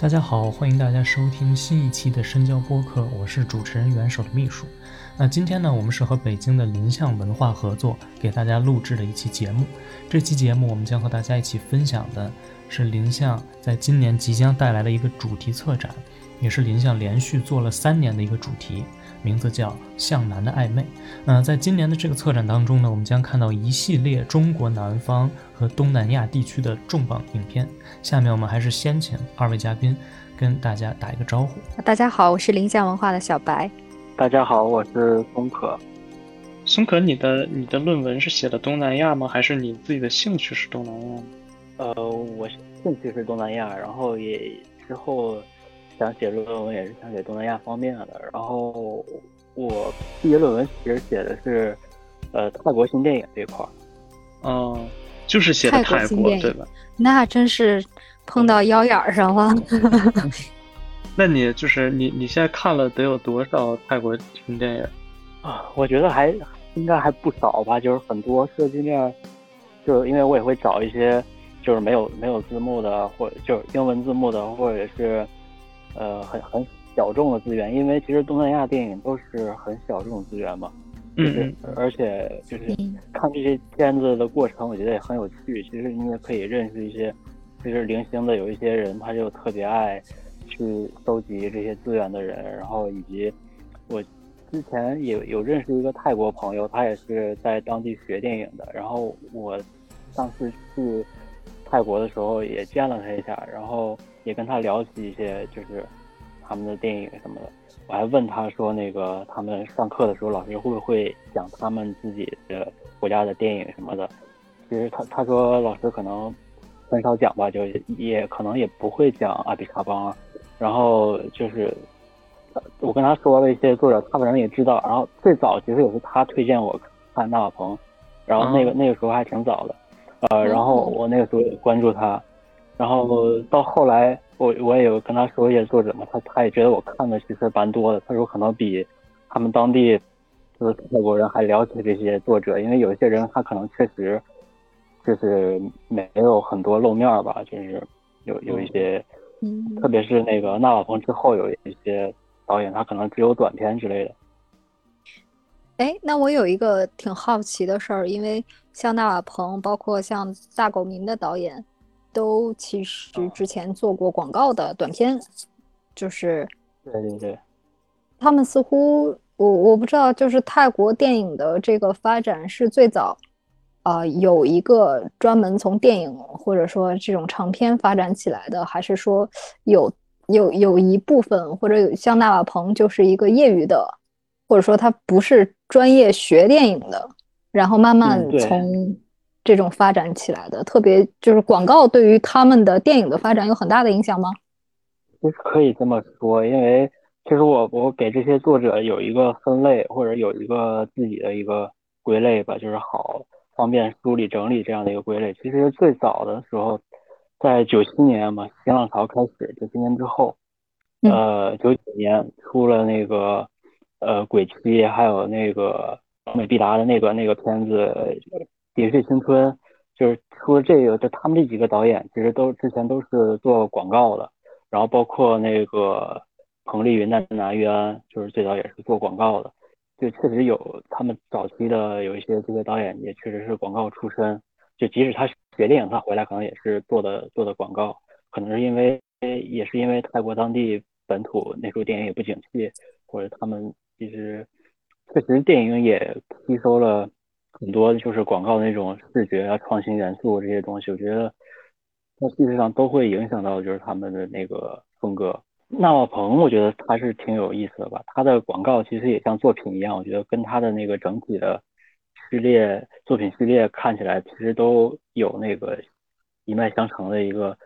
大家好，欢迎大家收听新一期的深交播客，我是主持人元首的秘书。那今天呢，我们是和北京的林相文化合作，给大家录制的一期节目。这期节目我们将和大家一起分享的是林相在今年即将带来的一个主题策展，也是林相连续做了三年的一个主题。名字叫《向南的暧昧》。那在今年的这个策展当中呢，我们将看到一系列中国南方和东南亚地区的重磅影片。下面我们还是先请二位嘉宾跟大家打一个招呼。大家好，我是林相文化的小白。大家好，我是松可。松可，你的你的论文是写的东南亚吗？还是你自己的兴趣是东南亚？呃，我兴趣是东南亚，然后也之后。想写论文也是想写东南亚方面的，然后我毕业论文其实写的是，呃，泰国新电影这块儿。哦，就是写的泰国对吧？那真是碰到腰眼上了。那你就是你你现在看了得有多少泰国新电影啊？我觉得还应该还不少吧，就是很多涉及面，就是因为我也会找一些就是没有没有字幕的，或者就是英文字幕的，或者是。呃，很很小众的资源，因为其实东南亚电影都是很小众资源嘛，就是而且就是看这些片子的过程，我觉得也很有趣。其实你也可以认识一些，就是零星的有一些人，他就特别爱去搜集这些资源的人，然后以及我之前也有认识一个泰国朋友，他也是在当地学电影的，然后我上次去泰国的时候也见了他一下，然后。也跟他聊起一些，就是他们的电影什么的。我还问他说，那个他们上课的时候，老师会不会讲他们自己的国家的电影什么的？其实他他说老师可能很少讲吧，就也可能也不会讲阿比卡邦。然后就是我跟他说了一些作者，他反正也知道。然后最早其实也是他推荐我看纳瓦彭，然后那个那个时候还挺早的。呃，然后我那个时候也关注他。然后到后来，我我也有跟他说一些作者嘛，他他也觉得我看的其实蛮多的。他说可能比他们当地就是泰国人还了解这些作者，因为有些人他可能确实就是没有很多露面吧，就是有有一些，特别是那个纳瓦蓬之后有一些导演，他可能只有短片之类的。哎，那我有一个挺好奇的事儿，因为像纳瓦蓬，包括像大狗民的导演。都其实之前做过广告的短片，就是对对对，他们似乎我我不知道，就是泰国电影的这个发展是最早，啊，有一个专门从电影或者说这种长片发展起来的，还是说有有有一部分或者有像纳瓦蓬就是一个业余的，或者说他不是专业学电影的，然后慢慢从。这种发展起来的，特别就是广告对于他们的电影的发展有很大的影响吗？其实可以这么说，因为其实我我给这些作者有一个分类，或者有一个自己的一个归类吧，就是好方便梳理整理这样的一个归类。其实最早的时候，在九七年嘛，新浪潮开始，九七年之后，呃，九九年出了那个呃鬼泣，还有那个美必达的那个那个片子。也是青春，就是除了这个，就他们这几个导演，其实都之前都是做广告的，然后包括那个彭丽云、南玉安，就是最早也是做广告的，就确实有他们早期的有一些这些导演也确实是广告出身，就即使他学电影，他回来可能也是做的做的广告，可能是因为也是因为泰国当地本土那时候电影也不景气，或者他们其实确实电影也吸收了。很多就是广告那种视觉啊、创新元素这些东西，我觉得它事实上都会影响到就是他们的那个风格。纳瓦鹏，我觉得他是挺有意思的吧。他的广告其实也像作品一样，我觉得跟他的那个整体的序列作品序列看起来，其实都有那个一脉相承的一个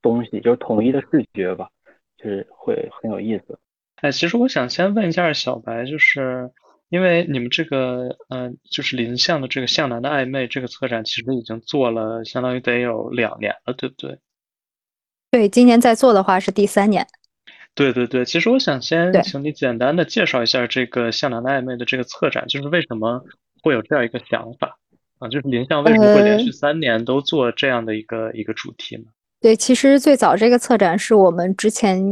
东西，就是统一的视觉吧，就是会很有意思。哎，其实我想先问一下小白，就是因为你们这个，嗯，就是林相的这个向南的暧昧这个策展，其实已经做了相当于得有两年了，对不对？对，今年在做的话是第三年。对对对，其实我想先请你简单的介绍一下这个向南的暧昧的这个策展，就是为什么会有这样一个想法啊？就是林相为什么会连续三年都做这样的一个一个主题呢？对，其实最早这个策展是我们之前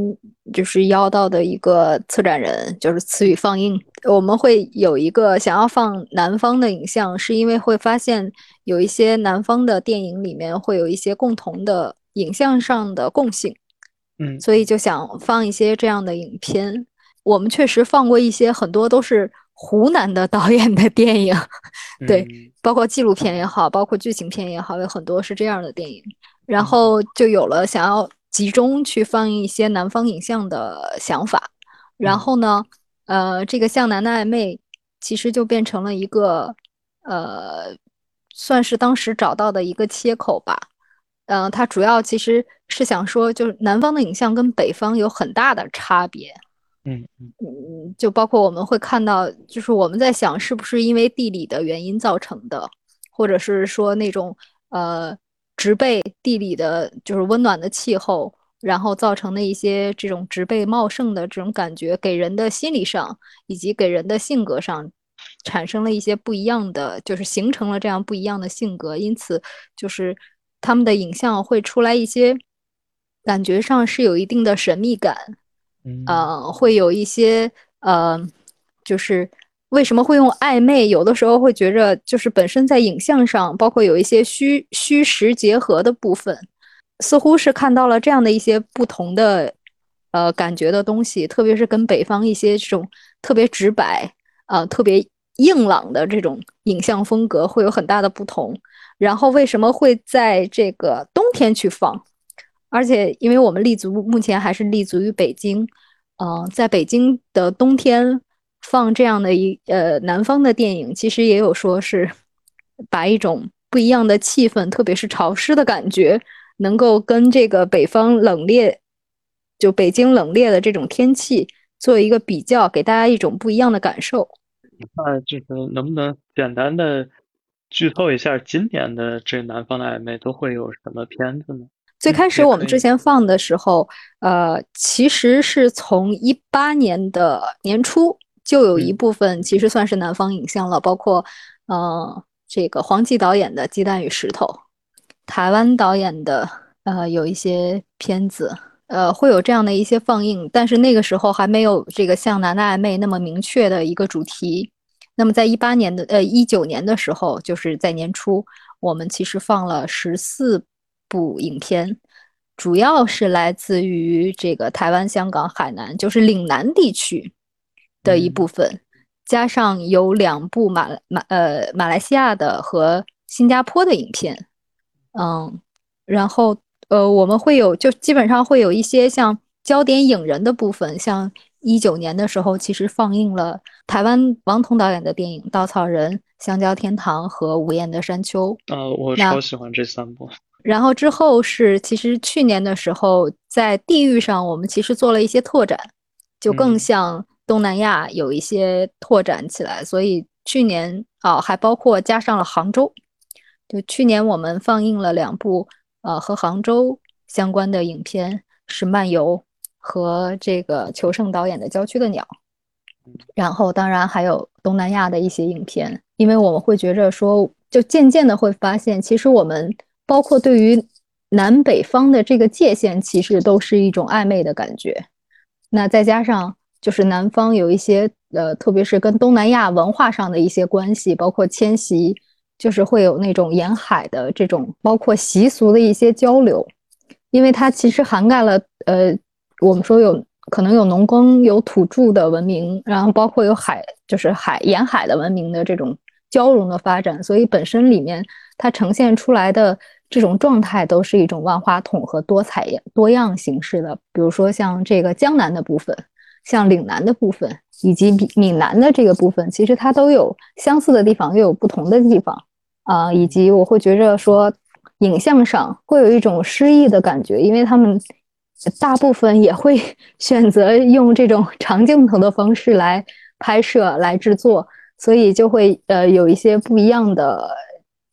就是邀到的一个策展人，就是词语放映。我们会有一个想要放南方的影像，是因为会发现有一些南方的电影里面会有一些共同的影像上的共性，嗯，所以就想放一些这样的影片。我们确实放过一些，很多都是湖南的导演的电影，对，包括纪录片也好，包括剧情片也好，有很多是这样的电影。然后就有了想要集中去放映一些南方影像的想法，然后呢，呃，这个向南的暧昧其实就变成了一个，呃，算是当时找到的一个切口吧。嗯，它主要其实是想说，就是南方的影像跟北方有很大的差别。嗯嗯嗯，就包括我们会看到，就是我们在想，是不是因为地理的原因造成的，或者是说那种呃。植被地理的，就是温暖的气候，然后造成的一些这种植被茂盛的这种感觉，给人的心理上以及给人的性格上产生了一些不一样的，就是形成了这样不一样的性格。因此，就是他们的影像会出来一些感觉上是有一定的神秘感，嗯，会有一些呃，就是。为什么会用暧昧？有的时候会觉着，就是本身在影像上，包括有一些虚虚实结合的部分，似乎是看到了这样的一些不同的呃感觉的东西，特别是跟北方一些这种特别直白啊、特别硬朗的这种影像风格会有很大的不同。然后为什么会在这个冬天去放？而且因为我们立足目前还是立足于北京，嗯，在北京的冬天。放这样的一呃南方的电影，其实也有说是把一种不一样的气氛，特别是潮湿的感觉，能够跟这个北方冷冽，就北京冷冽的这种天气做一个比较，给大家一种不一样的感受。那这个能不能简单的剧透一下今年的这南方的暧昧都会有什么片子呢？最开始我们之前放的时候，呃，其实是从一八年的年初。就有一部分其实算是南方影像了，包括，呃，这个黄继导演的《鸡蛋与石头》，台湾导演的呃有一些片子，呃会有这样的一些放映，但是那个时候还没有这个像《南的暧昧》那么明确的一个主题。那么在一八年的呃一九年的时候，就是在年初，我们其实放了十四部影片，主要是来自于这个台湾、香港、海南，就是岭南地区。的一部分，加上有两部马马呃马来西亚的和新加坡的影片，嗯，然后呃我们会有就基本上会有一些像焦点影人的部分，像一九年的时候其实放映了台湾王彤导演的电影《稻草人》《香蕉天堂》和《无言的山丘》。呃，我超喜欢这三部。然后之后是其实去年的时候在地域上我们其实做了一些拓展，就更像。东南亚有一些拓展起来，所以去年啊还包括加上了杭州。就去年我们放映了两部呃和杭州相关的影片，是《漫游》和这个裘盛导演的《郊区的鸟》。然后当然还有东南亚的一些影片，因为我们会觉着说，就渐渐的会发现，其实我们包括对于南北方的这个界限，其实都是一种暧昧的感觉。那再加上。就是南方有一些呃，特别是跟东南亚文化上的一些关系，包括迁徙，就是会有那种沿海的这种，包括习俗的一些交流，因为它其实涵盖了呃，我们说有可能有农耕、有土著的文明，然后包括有海，就是海沿海的文明的这种交融的发展，所以本身里面它呈现出来的这种状态都是一种万花筒和多彩多样形式的。比如说像这个江南的部分，像岭南的部分，以及闽南的这个部分，其实它都有相似的地方，又有不同的地方啊。以及我会觉着说，影像上会有一种诗意的感觉，因为他们大部分也会 选择用这种长镜头的方式来拍摄、来制作，所以就会呃有一些不一样的。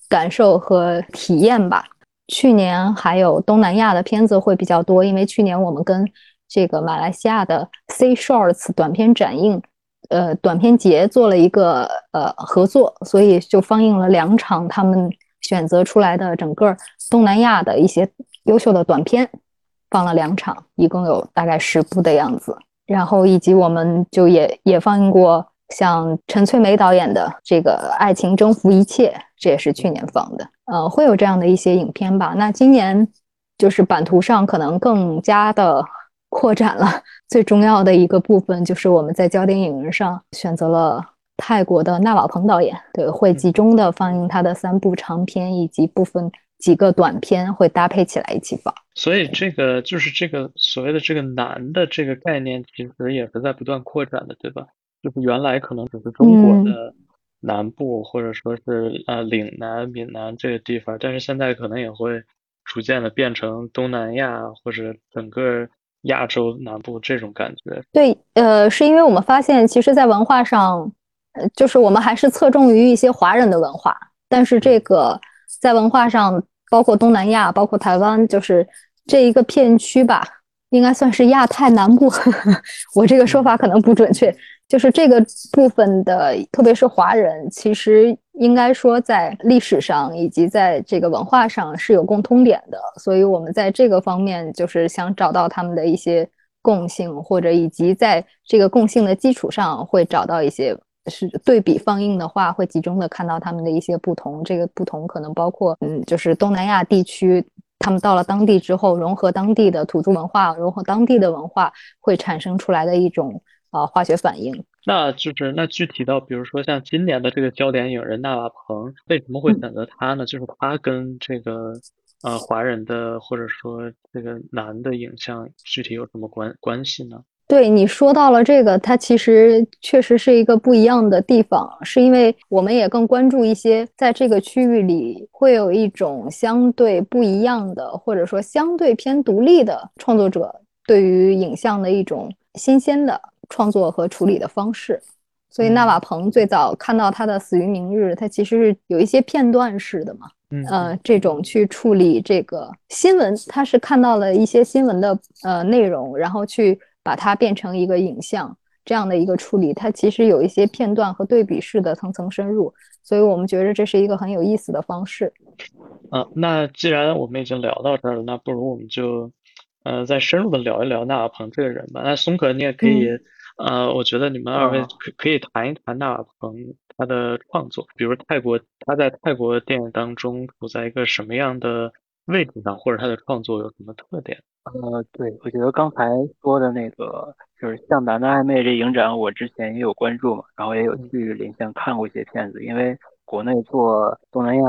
感受和体验吧。去年还有东南亚的片子会比较多，因为去年我们跟这个马来西亚的 C Shorts 短片展映，呃，短片节做了一个呃合作，所以就放映了两场他们选择出来的整个东南亚的一些优秀的短片，放了两场，一共有大概十部的样子。然后以及我们就也也放映过。像陈翠梅导演的这个《爱情征服一切》，这也是去年放的，呃，会有这样的一些影片吧。那今年就是版图上可能更加的扩展了。最重要的一个部分就是我们在焦点影人上选择了泰国的纳瓦蓬导演，对，会集中的放映他的三部长片以及部分几个短片，会搭配起来一起放。所以这个就是这个所谓的这个难的这个概念，其实也是在不断扩展的，对吧？就是原来可能只是中国的南部，或者说是呃岭南、闽南这个地方，但是现在可能也会逐渐的变成东南亚或者整个亚洲南部这种感觉。对，呃，是因为我们发现，其实，在文化上，呃，就是我们还是侧重于一些华人的文化，但是这个在文化上，包括东南亚，包括台湾，就是这一个片区吧，应该算是亚太南部。我这个说法可能不准确。就是这个部分的，特别是华人，其实应该说在历史上以及在这个文化上是有共通点的，所以我们在这个方面就是想找到他们的一些共性，或者以及在这个共性的基础上会找到一些是对比放映的话，会集中的看到他们的一些不同。这个不同可能包括，嗯，就是东南亚地区，他们到了当地之后，融合当地的土著文化，融合当地的文化，会产生出来的一种。啊，化学反应，那就是那具体到，比如说像今年的这个焦点影人纳瓦蓬，为什么会选择他呢？就是他跟这个呃华人的或者说这个男的影像具体有什么关关系呢？对你说到了这个，它其实确实是一个不一样的地方，是因为我们也更关注一些在这个区域里会有一种相对不一样的，或者说相对偏独立的创作者对于影像的一种新鲜的。创作和处理的方式，所以纳瓦彭最早看到他的《死于明日》，他其实是有一些片段式的嘛，呃，这种去处理这个新闻，他是看到了一些新闻的呃内容，然后去把它变成一个影像这样的一个处理，它其实有一些片段和对比式的层层深入，所以我们觉得这是一个很有意思的方式。嗯，那既然我们已经聊到这儿了，那不如我们就。呃，再深入的聊一聊纳瓦彭这个人吧。那松可，你也可以，呃，我觉得你们二位可可以谈一谈纳瓦蓬他的创作，比如泰国，他在泰国电影当中处在一个什么样的位置上，或者他的创作有什么特点？呃，对，我觉得刚才说的那个就是《向南的暧昧》这影展，我之前也有关注嘛，然后也有去连线看过一些片子，因为国内做东南亚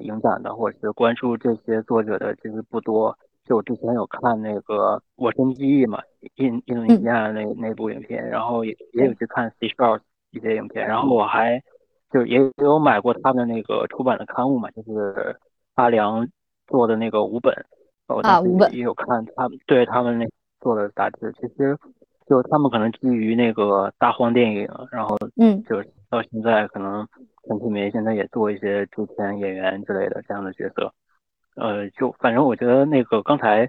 影展的或者是关注这些作者的其实不多。就我之前有看那个《我身记忆》嘛，印印度尼西亚那那部影片，然后也也有去看 C Short 一些影片，然后我还就也有买过他们那个出版的刊物嘛，就是阿良做的那个五本，啊五本。也有看他们对他们那做的杂志，其实就他们可能基于那个大荒电影，然后嗯，就是到现在可能陈启梅现在也做一些主演演员之类的这样的角色。呃，就反正我觉得那个刚才，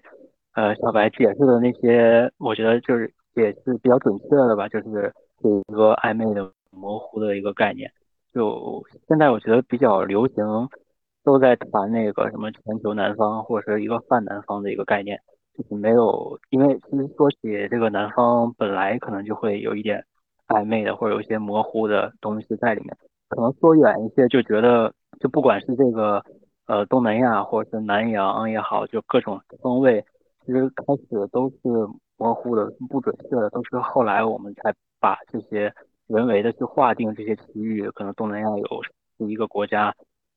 呃，小白解释的那些，我觉得就是也是比较准确的吧，就是一个暧昧的、模糊的一个概念。就现在我觉得比较流行，都在谈那个什么全球南方或者是一个泛南方的一个概念，就是没有，因为其实说起这个南方本来可能就会有一点暧昧的或者有一些模糊的东西在里面，可能说远一些就觉得，就不管是这个。呃，东南亚或者是南洋也好，就各种风味，其实开始都是模糊的、不准确的，都是后来我们才把这些人为的去划定这些区域。可能东南亚有十一个国家，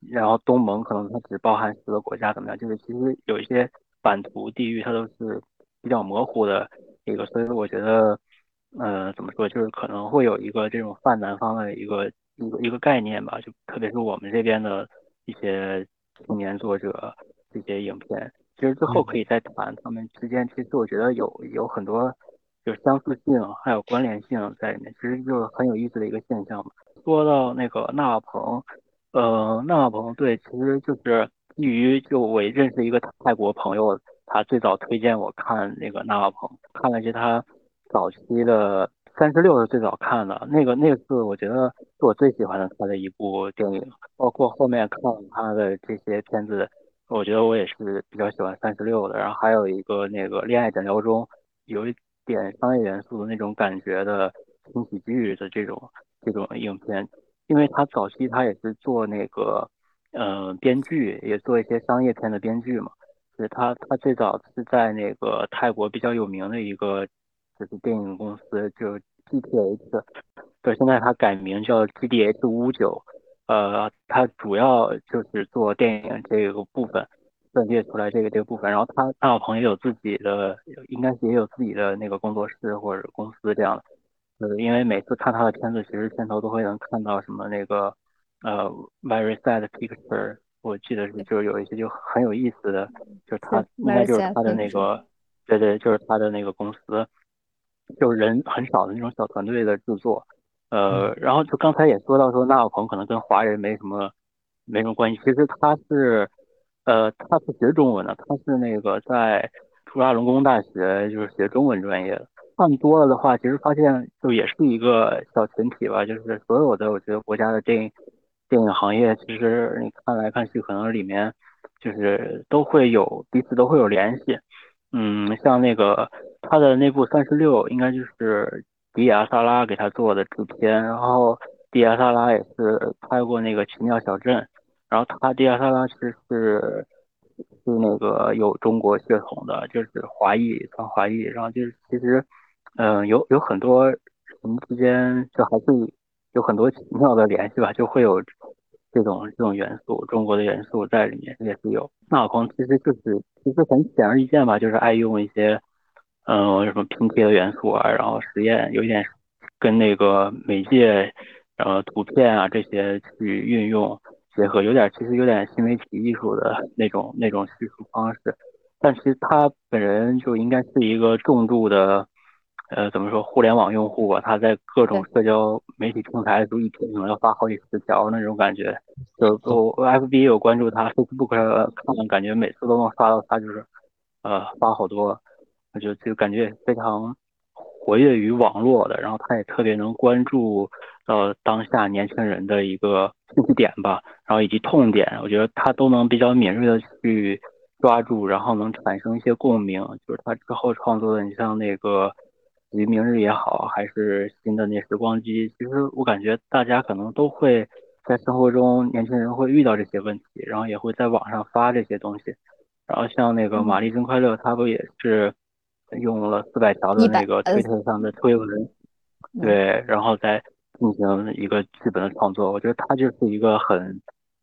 然后东盟可能它只包含十个国家怎么样？就是其实有一些版图地域它都是比较模糊的一个，所以我觉得，呃，怎么说，就是可能会有一个这种泛南方的一个一个一个概念吧，就特别是我们这边的一些青年作者这些影片，其实之后可以再谈他们之间，其实我觉得有有很多。就相似性还有关联性在里面，其实就是很有意思的一个现象嘛。说到那个纳瓦彭，呃，纳瓦彭对，其实就是基于就我认识一个泰国朋友，他最早推荐我看那个纳瓦彭，看了一些他早期的三十六是最早看的那个那次，我觉得是我最喜欢的他的一部电影，包括后面看他的这些片子，我觉得我也是比较喜欢三十六的。然后还有一个那个恋爱诊疗中有一。点商业元素的那种感觉的轻喜剧的这种这种影片，因为他早期他也是做那个呃编剧，也做一些商业片的编剧嘛。是他他最早是在那个泰国比较有名的一个就是电影公司，就 GTH，对，现在他改名叫 GDH 五九，呃，他主要就是做电影这个部分。分裂出来这个这个部分，然后他大鹏也有自己的，应该是也有自己的那个工作室或者公司这样的。呃，因为每次看他的片子，其实片头都会能看到什么那个呃 very sad picture，我记得是就是有一些就很有意思的，就是他应该就是他的那个，对对，就是他的那个公司，就是人很少的那种小团队的制作。呃，然后就刚才也说到说纳瓦鹏可能跟华人没什么没什么关系，其实他是。呃，他是学中文的，他是那个在朱拉隆功大学就是学中文专业的。看多了的话，其实发现就也是一个小群体吧，就是所有的我觉得国家的电影电影行业，其实你看来看去，可能里面就是都会有彼此都会有联系。嗯，像那个他的那部三十六，应该就是迪亚萨拉给他做的制片，然后迪亚萨拉也是拍过那个奇妙小镇。然后他迪亚萨拉其实是是那个有中国血统的，就是华裔，算华裔。然后就是其实，嗯，有有很多人之间就还是有很多奇妙的联系吧，就会有这种这种元素，中国的元素在里面也是有。纳瓦蓬其实就是其实很显而易见吧，就是爱用一些嗯什么拼贴的元素啊，然后实验有点跟那个媒介，然后图片啊这些去运用。结合有点，其实有点新媒体艺术的那种那种叙述方式，但其实他本人就应该是一个重度的，呃，怎么说，互联网用户吧？他在各种社交媒体平台都一天可能要发好几十条那种感觉。就我 FB 有关注他，Facebook 看，感觉每次都能刷到他，就是呃发好多，我就就感觉非常活跃于网络的。然后他也特别能关注到当下年轻人的一个。兴趣点吧，然后以及痛点，我觉得他都能比较敏锐的去抓住，然后能产生一些共鸣。就是他之后创作的，你像那个《于明日》也好，还是新的那《时光机》，其实我感觉大家可能都会在生活中，年轻人会遇到这些问题，然后也会在网上发这些东西。然后像那个《玛丽真快乐》，他不也是用了四百条的那个推特上的推文，对，然后再。进行一个剧本的创作，我觉得他就是一个很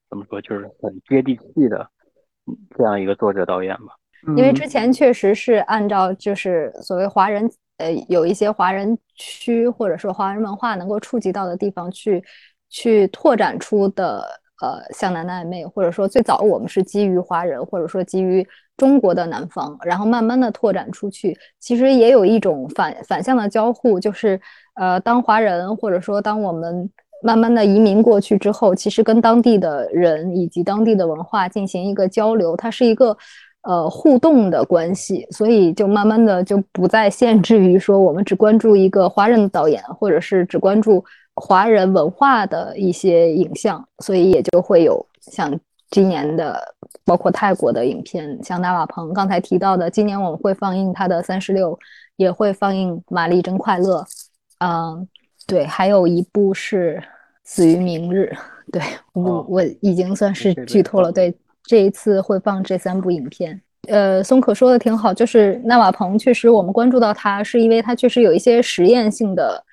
怎么说，就是很接地气的这样一个作者导演吧。因为之前确实是按照就是所谓华人呃有一些华人区或者说华人文化能够触及到的地方去去拓展出的呃像南南妹，或者说最早我们是基于华人或者说基于中国的南方，然后慢慢的拓展出去，其实也有一种反反向的交互，就是。呃，当华人或者说当我们慢慢的移民过去之后，其实跟当地的人以及当地的文化进行一个交流，它是一个呃互动的关系，所以就慢慢的就不再限制于说我们只关注一个华人的导演，或者是只关注华人文化的一些影像，所以也就会有像今年的包括泰国的影片，像纳瓦鹏刚才提到的，今年我们会放映他的三十六，也会放映《玛丽真快乐》。嗯，对，还有一部是《死于明日》，对我我已经算是剧透了。对，这一次会放这三部影片。呃，松可说的挺好，就是纳瓦彭确实我们关注到他，是因为他确实有一些实验性的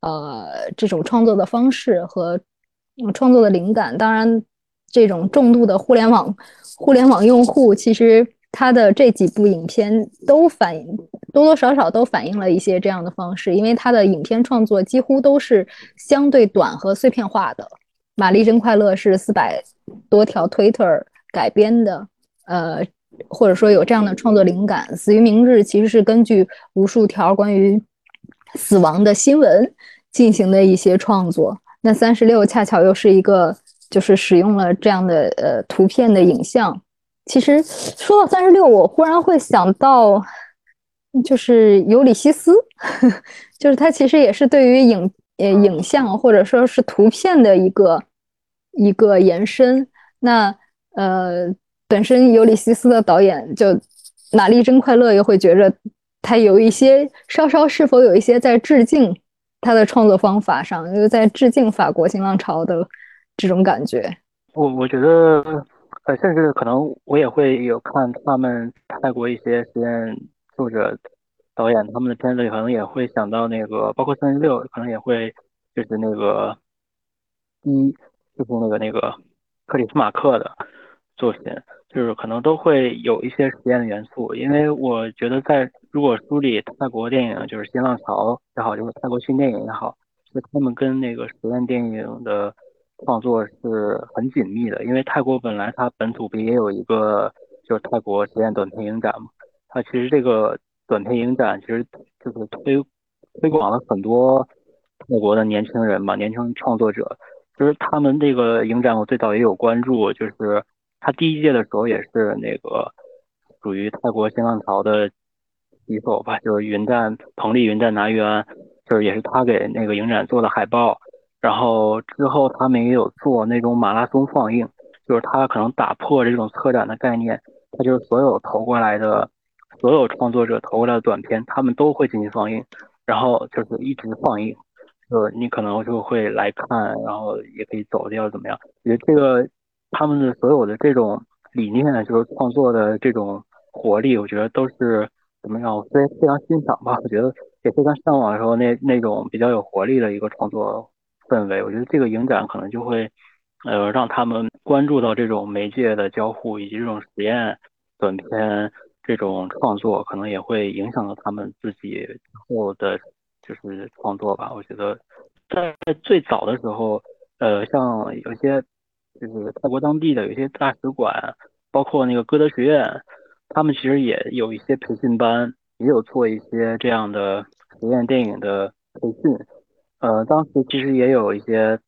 呃这种创作的方式和创作的灵感。当然，这种重度的互联网互联网用户，其实他的这几部影片都反映多多少少都反映了一些这样的方式，因为他的影片创作几乎都是相对短和碎片化的。《玛丽真快乐》是四百多条 Twitter 改编的，呃，或者说有这样的创作灵感。《死于明日》其实是根据无数条关于死亡的新闻进行的一些创作。那三十六恰巧又是一个。就是使用了这样的呃图片的影像。其实说到三十六，我忽然会想到，就是《尤里西斯》，就是它其实也是对于影呃影像或者说是图片的一个一个延伸。那呃，本身《尤里西斯》的导演就玛丽真快乐，又会觉着他有一些稍稍是否有一些在致敬他的创作方法上，又在致敬法国新浪潮的。这种感觉，我我觉得，呃，甚至可能我也会有看他们泰国一些实验作者、导演他们的片子，可能也会想到那个，包括三十六，可能也会就是那个一，就是那个那个克里斯马克的作品，就是可能都会有一些实验的元素。因为我觉得，在如果梳理泰国电影，就是新浪潮也好，就是泰国新电影也好，是他们跟那个实验电影的。创作是很紧密的，因为泰国本来它本土不也有一个就是泰国实验短片影展嘛？它其实这个短片影展其实就是推推广了很多泰国的年轻人嘛，年轻创作者。就是他们这个影展，我最早也有关注，就是他第一届的时候也是那个属于泰国新浪潮的旗手吧，就是云战彭丽云战拿元，就是也是他给那个影展做的海报。然后之后他们也有做那种马拉松放映，就是他可能打破这种策展的概念，他就是所有投过来的，所有创作者投过来的短片，他们都会进行放映，然后就是一直放映，就是你可能就会来看，然后也可以走掉怎么样？我觉得这个他们的所有的这种理念，就是创作的这种活力，我觉得都是怎么样？非非常欣赏吧，我觉得也非常向往的时候那那种比较有活力的一个创作。氛围，我觉得这个影展可能就会，呃，让他们关注到这种媒介的交互以及这种实验短片这种创作，可能也会影响到他们自己后的就是创作吧。我觉得在最早的时候，呃，像有些就是泰国当地的有些大使馆，包括那个歌德学院，他们其实也有一些培训班，也有做一些这样的实验电影的培训。呃，当时其实也有一些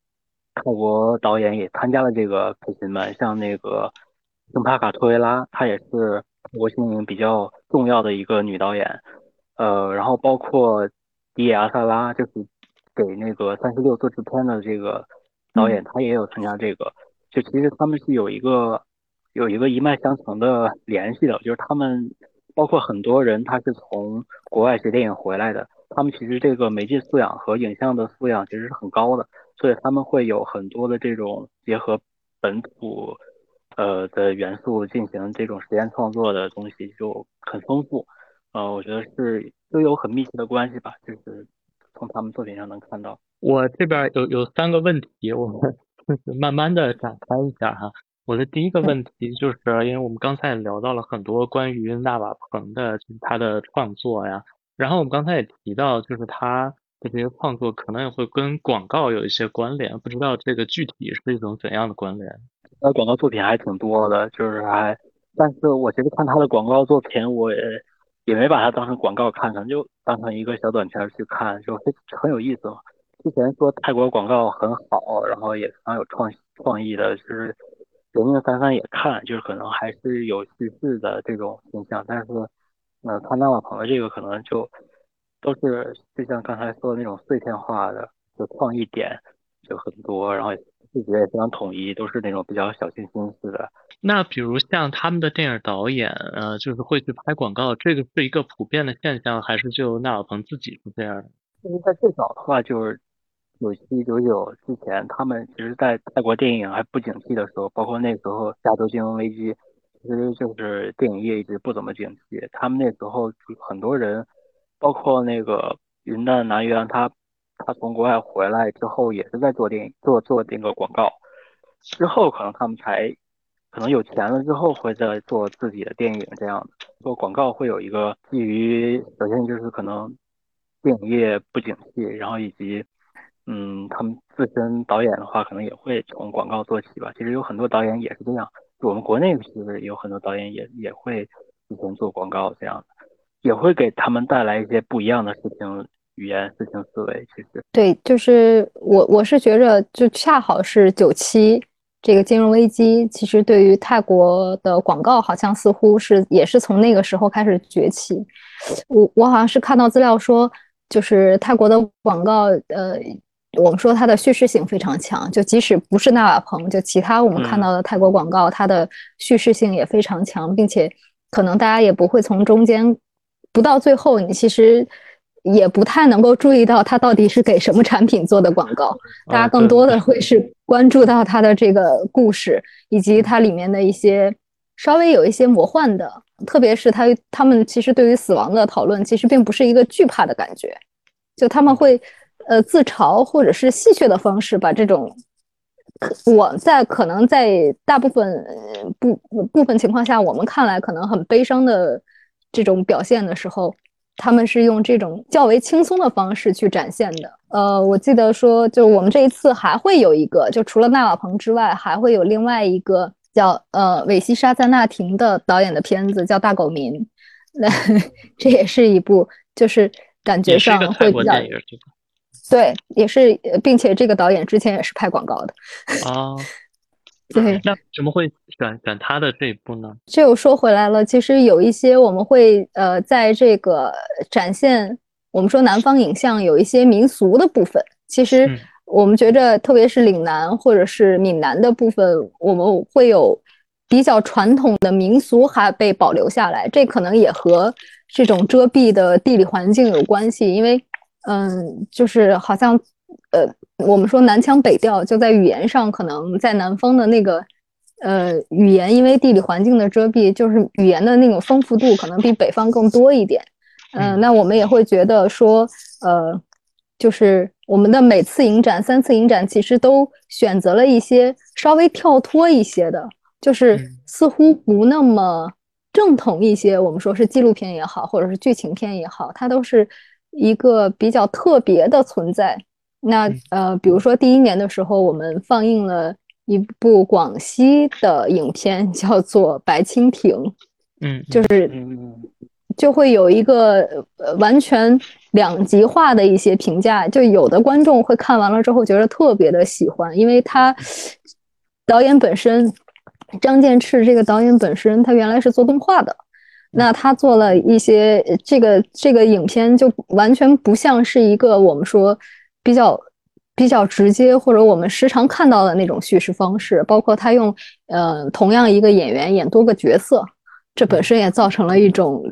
泰国导演也参加了这个培训班，像那个圣帕卡托维拉，她也是泰国新影比较重要的一个女导演。呃，然后包括迪亚萨拉，就是给那个三十六做制片的这个导演，他也有参加这个。就其实他们是有一个有一个一脉相承的联系的，就是他们包括很多人，他是从国外学电影回来的。他们其实这个媒介素养和影像的素养其实是很高的，所以他们会有很多的这种结合本土呃的元素进行这种实验创作的东西就很丰富，呃，我觉得是都有很密切的关系吧，就是从他们作品上能看到。我这边有有三个问题，我们慢慢的展开一下哈。我的第一个问题就是，因为我们刚才也聊到了很多关于纳瓦彭的他的创作呀。然后我们刚才也提到，就是他的这些创作可能也会跟广告有一些关联，不知道这个具体是一种怎样的关联？呃，广告作品还挺多的，就是还，但是我其实看他的广告作品，我也也没把它当成广告看，可能就当成一个小短片去看，就很很有意思嘛。之前说泰国广告很好，然后也非常有创创意的，就是零零散散也看，就是可能还是有叙事的这种形象，但是。呃看纳瓦蓬的这个可能就都是就像刚才说的那种碎片化的，就创意点就很多，然后细节也非常统一，都是那种比较小清新式的。那比如像他们的电影导演，呃，就是会去拍广告，这个是一个普遍的现象，还是就纳瓦蓬自己是这样的？其实，在最早的话，就是九七九九之前，他们其实，在泰国电影还不景气的时候，包括那时候亚洲金融危机。其实就是电影业一直不怎么景气，他们那时候很多人，包括那个云南南源，他他从国外回来之后也是在做电影做做那个广告，之后，可能他们才可能有钱了之后会再做自己的电影这样的。做广告会有一个基于，首先就是可能电影业不景气，然后以及嗯，他们自身导演的话，可能也会从广告做起吧。其实有很多导演也是这样，就我们国内其实有很多导演也也会之前做广告这样的，也会给他们带来一些不一样的事情。语言、事情、思维，其实对，就是我，我是觉着，就恰好是九七这个金融危机，其实对于泰国的广告，好像似乎是也是从那个时候开始崛起。我我好像是看到资料说，就是泰国的广告，呃，我们说它的叙事性非常强，就即使不是纳瓦蓬，就其他我们看到的泰国广告，它的叙事性也非常强，并且可能大家也不会从中间不到最后，你其实。也不太能够注意到它到底是给什么产品做的广告，大家更多的会是关注到它的这个故事，以及它里面的一些稍微有一些魔幻的，特别是他他们其实对于死亡的讨论，其实并不是一个惧怕的感觉，就他们会呃自嘲或者是戏谑的方式把这种我在可能在大部分部部分情况下我们看来可能很悲伤的这种表现的时候。他们是用这种较为轻松的方式去展现的。呃，我记得说，就我们这一次还会有一个，就除了纳瓦彭之外，还会有另外一个叫呃韦西沙赞纳廷的导演的片子，叫《大狗民》。那 这也是一部，就是感觉上会比较对，也是，并且这个导演之前也是拍广告的。啊。对，那怎么会选选他的这一部呢？这又说回来了，其实有一些我们会呃，在这个展现我们说南方影像有一些民俗的部分，其实我们觉着，特别是岭南或者是闽南的部分，我们会有比较传统的民俗还被保留下来，这可能也和这种遮蔽的地理环境有关系，因为嗯，就是好像呃。我们说南腔北调，就在语言上，可能在南方的那个，呃，语言因为地理环境的遮蔽，就是语言的那种丰富度可能比北方更多一点。嗯，那我们也会觉得说，呃，就是我们的每次影展、三次影展，其实都选择了一些稍微跳脱一些的，就是似乎不那么正统一些。我们说是纪录片也好，或者是剧情片也好，它都是一个比较特别的存在。那呃，比如说第一年的时候，我们放映了一部广西的影片，叫做《白蜻蜓》，嗯，就是就会有一个呃完全两极化的一些评价，就有的观众会看完了之后觉得特别的喜欢，因为他导演本身张建赤这个导演本身他原来是做动画的，那他做了一些这个这个影片就完全不像是一个我们说。比较比较直接，或者我们时常看到的那种叙事方式，包括他用呃同样一个演员演多个角色，这本身也造成了一种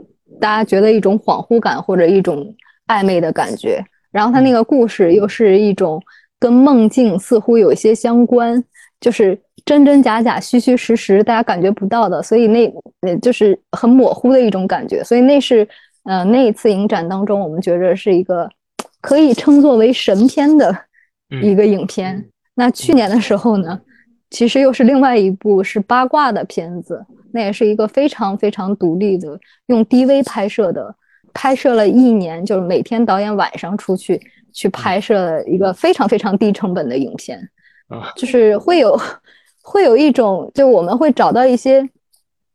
大家觉得一种恍惚感或者一种暧昧的感觉。然后他那个故事又是一种跟梦境似乎有一些相关，就是真真假假、虚虚实实，大家感觉不到的，所以那呃就是很模糊的一种感觉。所以那是呃那一次影展当中，我们觉着是一个。可以称作为神片的一个影片。那去年的时候呢，其实又是另外一部是八卦的片子，那也是一个非常非常独立的，用 DV 拍摄的，拍摄了一年，就是每天导演晚上出去去拍摄一个非常非常低成本的影片。就是会有会有一种，就我们会找到一些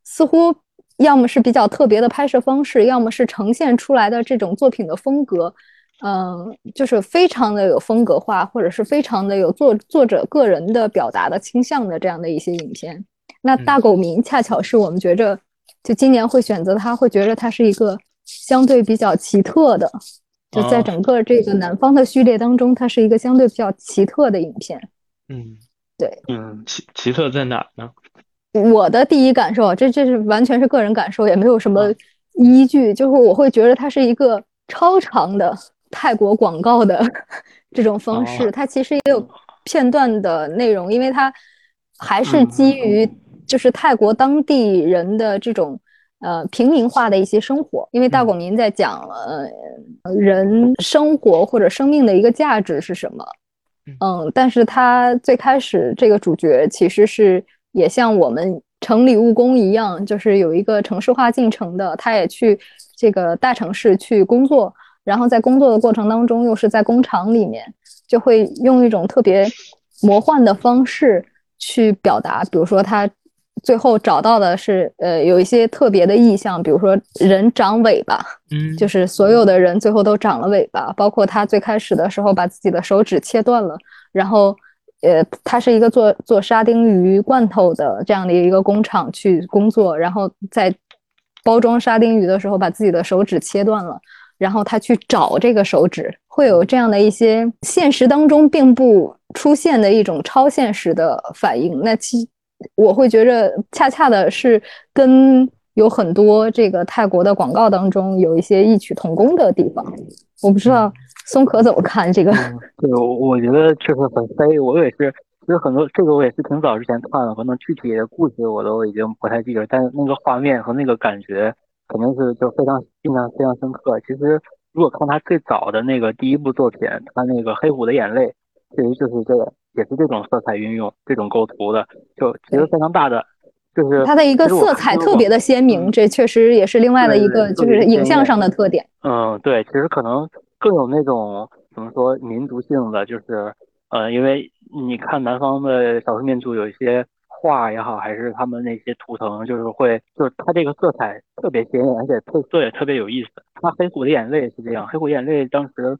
似乎要么是比较特别的拍摄方式，要么是呈现出来的这种作品的风格。嗯，就是非常的有风格化，或者是非常的有作作者个人的表达的倾向的这样的一些影片。那大狗民恰巧是我们觉着，就今年会选择它，会觉着它是一个相对比较奇特的，就在整个这个南方的序列当中，它是一个相对比较奇特的影片。嗯，对，嗯，奇奇特在哪呢？我的第一感受，这这是完全是个人感受，也没有什么依据，就是我会觉得它是一个超长的。泰国广告的 这种方式，它其实也有片段的内容，因为它还是基于就是泰国当地人的这种呃平民化的一些生活。因为大广民在讲呃人生活或者生命的一个价值是什么，嗯，但是他最开始这个主角其实是也像我们城里务工一样，就是有一个城市化进程的，他也去这个大城市去工作，然后在工作的过程当中又是在工厂里面，就会用一种特别魔幻的方式去表达，比如说他。最后找到的是，呃，有一些特别的意象，比如说人长尾巴，嗯，就是所有的人最后都长了尾巴，包括他最开始的时候把自己的手指切断了，然后，呃，他是一个做做沙丁鱼罐头的这样的一个工厂去工作，然后在包装沙丁鱼的时候把自己的手指切断了，然后他去找这个手指，会有这样的一些现实当中并不出现的一种超现实的反应，那其。我会觉着，恰恰的是跟有很多这个泰国的广告当中有一些异曲同工的地方。我不知道松可怎么看这个？对，我我觉得确实很飞。我也是，其实很多这个我也是挺早之前看了，可能具体的故事我都已经不太记得，但是那个画面和那个感觉肯定是就非常印象非常深刻。其实如果看他最早的那个第一部作品，他那个《黑虎的眼泪》，其实就是这个。也是这种色彩运用，这种构图的，就其实非常大的，就是它的一个色彩特别的鲜明，这确实也是另外的一个就是影像上的特点。嗯，对，其实可能更有那种怎么说民族性的，就是呃，因为你看南方的少数民族有一些画也好，还是他们那些图腾，就是会就是它这个色彩特别鲜艳，而且特色也特别有意思。它《黑虎的眼泪》是这样，《黑虎眼泪》当时。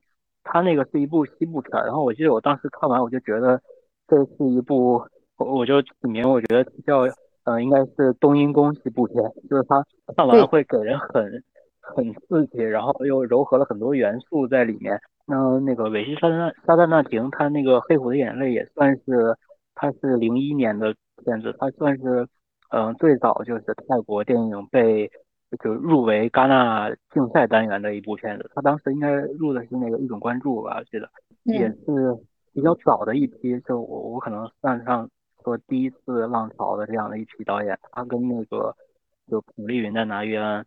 它那个是一部西部片，然后我记得我当时看完，我就觉得这是一部，我就起名，我觉得叫，呃，应该是冬阴功西部片，就是它看完会给人很很刺激，然后又糅合了很多元素在里面。那那个韦西沙旦沙旦那廷，他那个《黑虎的眼泪》也算是，他是零一年的片子，他算是，嗯，最早就是泰国电影被。就入围戛纳竞赛单元的一部片子，他当时应该入的是那个一种关注吧，我记得也是比较早的一批，就我我可能算上说第一次浪潮的这样的一批导演，他跟那个就孔丽云在拿约安，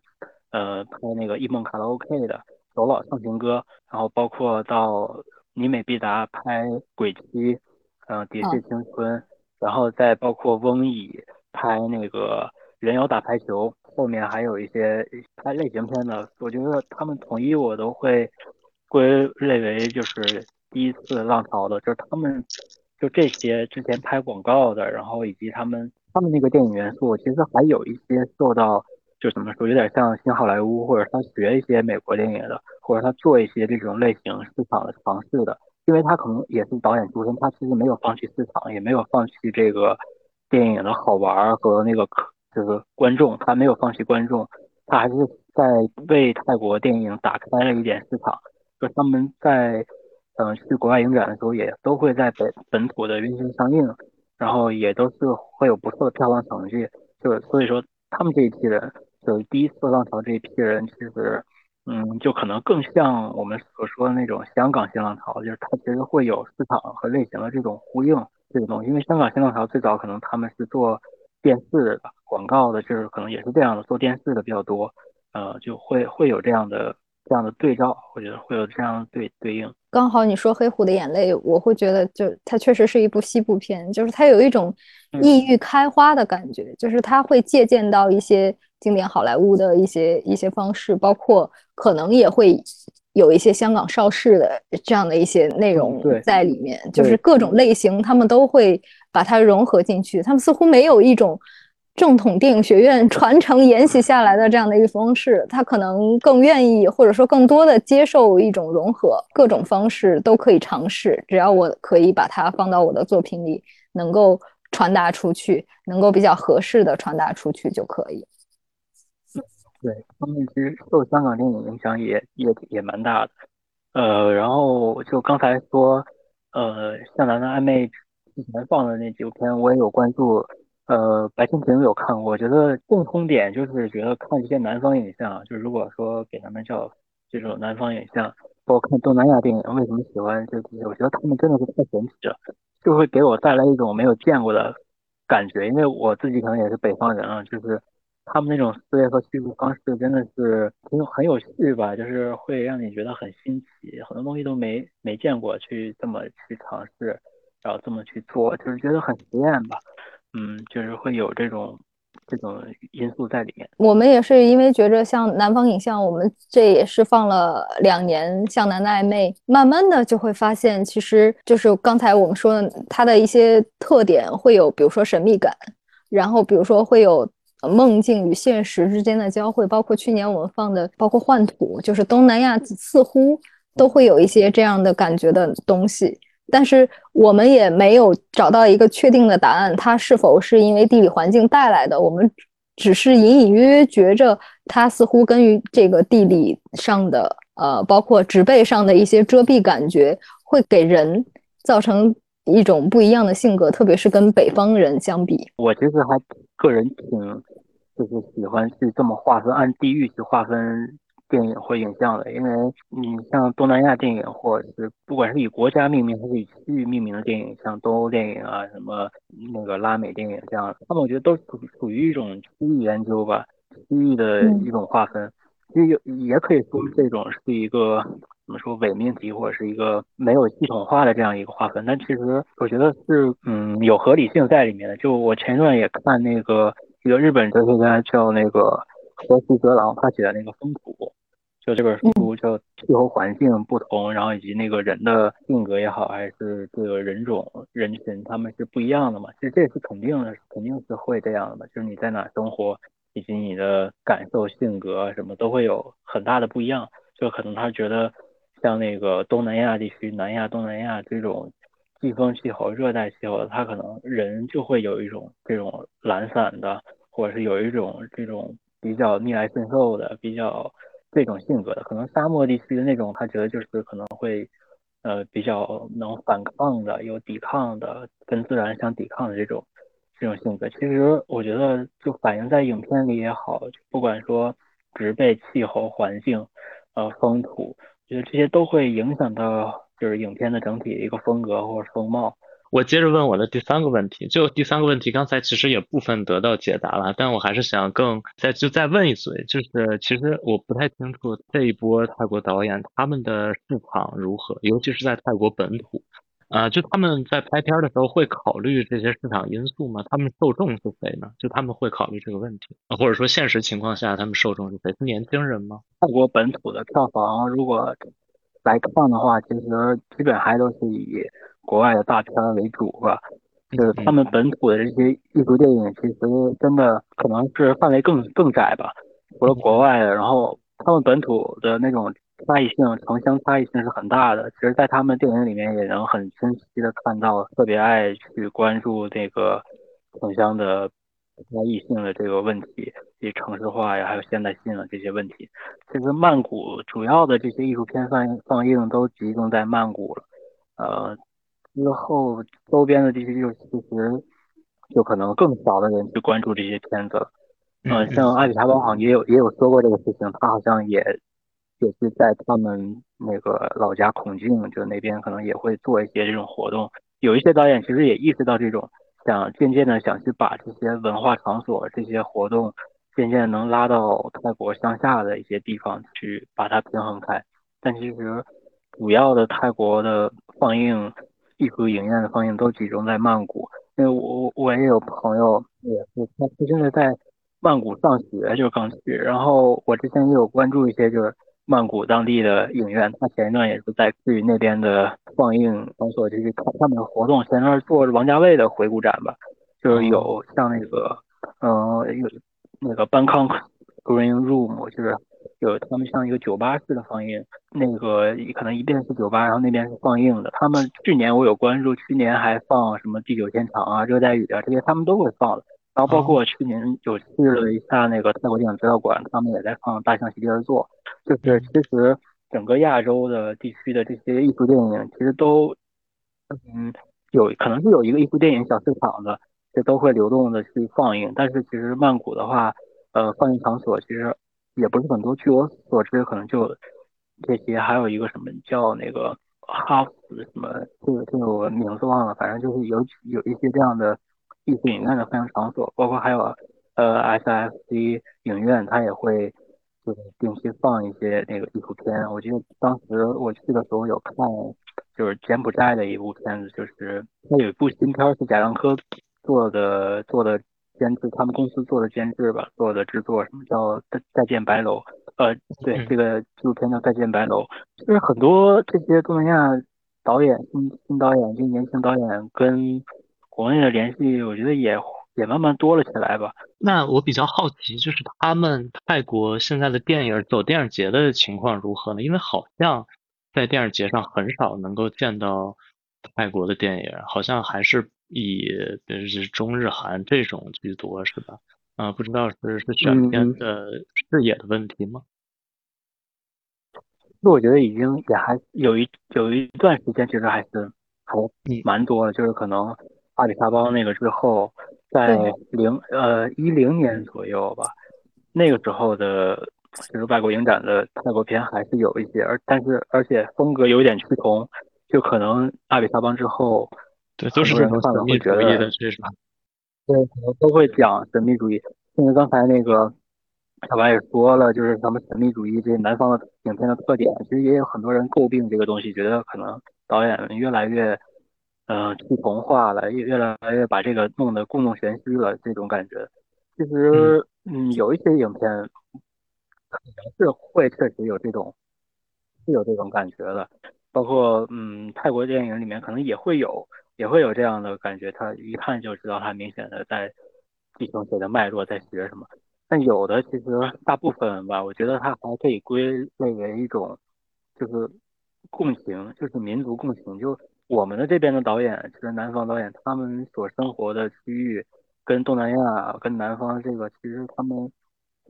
呃拍那个《一梦卡拉 OK》的《走佬唱情歌》，然后包括到尼美必达拍《鬼妻》，嗯《喋血青春》，然后再包括翁乙拍那个。人妖打排球，后面还有一些拍类型片的，我觉得他们统一我都会归类为就是第一次浪潮的，就是他们就这些之前拍广告的，然后以及他们他们那个电影元素，其实还有一些受到就怎么说，有点像新好莱坞，或者他学一些美国电影的，或者他做一些这种类型市场的尝试的，因为他可能也是导演出身，他其实没有放弃市场，也没有放弃这个电影的好玩和那个可。就是观众，他没有放弃观众，他还是在为泰国电影打开了一点市场。就他们在嗯去国外影展的时候，也都会在本本土的院线上映，然后也都是会有不错的票房成绩。就所以说，他们这一批人，就第一次浪潮这一批人，其实嗯，就可能更像我们所说的那种香港新浪潮，就是它其实会有市场和类型的这种呼应这个东西。因为香港新浪潮最早可能他们是做。电视的广告的，就是可能也是这样的，做电视的比较多，呃，就会会有这样的这样的对照，我觉得会有这样的对对应。刚好你说《黑虎的眼泪》，我会觉得就它确实是一部西部片，就是它有一种异域开花的感觉，就是它会借鉴到一些经典好莱坞的一些一些方式，包括可能也会有一些香港邵氏的这样的一些内容在里面，就是各种类型他们都会。把它融合进去，他们似乎没有一种正统电影学院 传承沿袭下来的这样的一个方式，他可能更愿意或者说更多的接受一种融合，各种方式都可以尝试，只要我可以把它放到我的作品里，能够传达出去，能够比较合适的传达出去就可以。对他们其实受香港电影影响也也也蛮大的，呃，然后就刚才说，呃，向南的暧昧。之前放的那几部片我也有关注，呃，白蜻蜓有看过，我觉得共通点就是觉得看一些南方影像，就是如果说给他们叫这种南方影像，包括看东南亚电影，为什么喜欢这些？我觉得他们真的是太神奇了，就会给我带来一种没有见过的感觉，因为我自己可能也是北方人啊，就是他们那种思维和叙述方式真的是很有很有趣吧，就是会让你觉得很新奇，很多东西都没没见过，去这么去尝试，然后这么去做，就是觉得很实验吧。嗯，就是会有这种这种因素在里面。我们也是因为觉着像南方影像，我们这也是放了两年，向南的暧昧，慢慢的就会发现，其实就是刚才我们说的，它的一些特点会有，比如说神秘感，然后比如说会有梦境与现实之间的交汇，包括去年我们放的，包括幻土，就是东南亚似乎都会有一些这样的感觉的东西。但是我们也没有找到一个确定的答案，它是否是因为地理环境带来的？我们只是隐隐约约觉着它似乎跟于这个地理上的，呃，包括植被上的一些遮蔽感觉，会给人造成一种不一样的性格，特别是跟北方人相比。我其实还个人挺就是喜欢去这么划分，按地域去划分。电影或影像的，因为你像东南亚电影，或者是不管是以国家命名还是以区域命名的电影，像东欧电影啊，什么那个拉美电影这样，他们我觉得都属属于一种区域研究吧，区域的一种划分。其实有也可以说这种是一个怎么说伪命题，或者是一个没有系统化的这样一个划分。但其实我觉得是嗯有合理性在里面的。就我前一段也看那个一个日本哲学家叫那个河西哲郎，他写的那个《风土》。就这本书叫气候环境不同，然后以及那个人的性格也好，还是这个人种人群，他们是不一样的嘛。其实这是肯定的，肯定是会这样的嘛。就是你在哪生活，以及你的感受、性格什么都会有很大的不一样。就可能他觉得像那个东南亚地区、南亚、东南亚这种季风气候、热带气候，他可能人就会有一种这种懒散的，或者是有一种这种比较逆来顺受的，比较。这种性格的，可能沙漠地区的那种，他觉得就是可能会，呃，比较能反抗的，有抵抗的，跟自然相抵抗的这种这种性格。其实我觉得，就反映在影片里也好，不管说植被、气候、环境，呃，风土，我觉得这些都会影响到就是影片的整体一个风格或者风貌。我接着问我的第三个问题，就第三个问题，刚才其实也部分得到解答了，但我还是想更再就再问一嘴，就是其实我不太清楚这一波泰国导演他们的市场如何，尤其是在泰国本土，啊，就他们在拍片的时候会考虑这些市场因素吗？他们受众是谁呢？就他们会考虑这个问题，或者说现实情况下他们受众是谁？是年轻人吗？泰国本土的票房如果来看的话，其实基本还都是以。国外的大片为主吧，就是他们本土的这些艺术电影，其实真的可能是范围更更窄吧。除了国外的，然后他们本土的那种差异性、城乡差异性是很大的。其实，在他们电影里面也能很清晰的看到，特别爱去关注这个城乡的差异性的这个问题，以及城市化呀，还有现代性啊这些问题。其实，曼谷主要的这些艺术片放放映都集中在曼谷了，呃。之后周边的地区就其实就可能更少的人去关注这些片子了。嗯，像阿里塔堡好像也有也有说过这个事情，他好像也也是在他们那个老家孔敬，就那边可能也会做一些这种活动。有一些导演其实也意识到这种，想渐渐的想去把这些文化场所这些活动渐渐能拉到泰国乡下的一些地方去把它平衡开。但其实主要的泰国的放映。艺术影院的放映都集中在曼谷，因为我我也有朋友也是，他他现在在曼谷上学，就是刚去。然后我之前也有关注一些就是曼谷当地的影院，他前一段也是在去那边的放映场所去看他们的活动。前段做王家卫的回顾展吧，就是有像那个嗯有那个 Bangkok Green Room，就是。有他们像一个酒吧式的放映，那个可能一边是酒吧，然后那边是放映的。他们去年我有关注，去年还放什么地久天长啊、热带雨啊这些，他们都会放的。然后包括去年有去了一下那个泰国电影资料馆，他们也在放《大象席地而坐》。就是其实整个亚洲的地区的这些艺术电影，其实都嗯有可能是有一个艺术电影小市场的，这都会流动的去放映。但是其实曼谷的话，呃，放映场所其实。也不是很多，据我所知，可能就这些，还有一个什么叫那个哈斯什么，这个这个我名字忘了，反正就是有有一些这样的艺术影院的放映场所，包括还有呃 SFC 影院，它也会就是定期放一些那个艺术片。我记得当时我去的时候有看，就是柬埔寨的一部片子，就是它有一部新片是贾樟柯做的做的监制，他们公司做的监制吧，做的制作，什么叫《再再见白楼》？呃，对，这个纪录片叫《再见白楼》，就是很多这些东南亚导演、新新导演、这些年轻导演跟国内的联系，我觉得也也慢慢多了起来吧。那我比较好奇，就是他们泰国现在的电影走电影节的情况如何呢？因为好像在电影节上很少能够见到泰国的电影，好像还是以就是中日韩这种居多，是吧？啊，不知道是是选片的视野的问题吗？那我觉得已经也还有一有一段时间，其实还是还蛮多的，就是可能阿里沙邦那个之后，在零呃一零年左右吧，那个时候的就是外国影展的泰国片还是有一些，而但是而且风格有点趋同，就可能阿里沙邦之后，对，都是这种神秘主义的这种。对，可能都会讲神秘主义。因为刚才那个小白也说了，就是咱们神秘主义这些南方的影片的特点，其实也有很多人诟病这个东西，觉得可能导演越来越，嗯，去同化了，越越来越把这个弄得故弄玄虚了，这种感觉。其实，嗯，有一些影片可能是会确实有这种，是有这种感觉的。包括，嗯，泰国电影里面可能也会有。也会有这样的感觉，他一看就知道他明显的在继承谁的脉络，在学什么。但有的其实大部分吧，我觉得他还可以归类为一种，就是共情，就是民族共情。就我们的这边的导演，其实南方导演，他们所生活的区域跟东南亚、跟南方这个，其实他们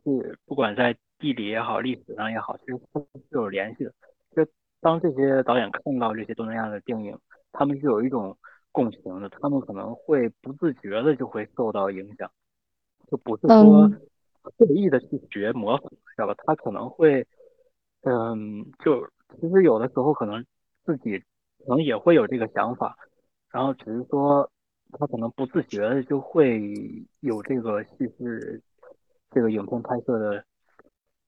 是不管在地理也好、历史上也好，其实都是有联系的。就当这些导演看到这些东南亚的电影，他们是有一种。共情的，他们可能会不自觉的就会受到影响，就不是说刻意的去学模仿，知道吧？他可能会，嗯，就其实有的时候可能自己可能也会有这个想法，然后只是说他可能不自觉的就会有这个叙事，这个影片拍摄的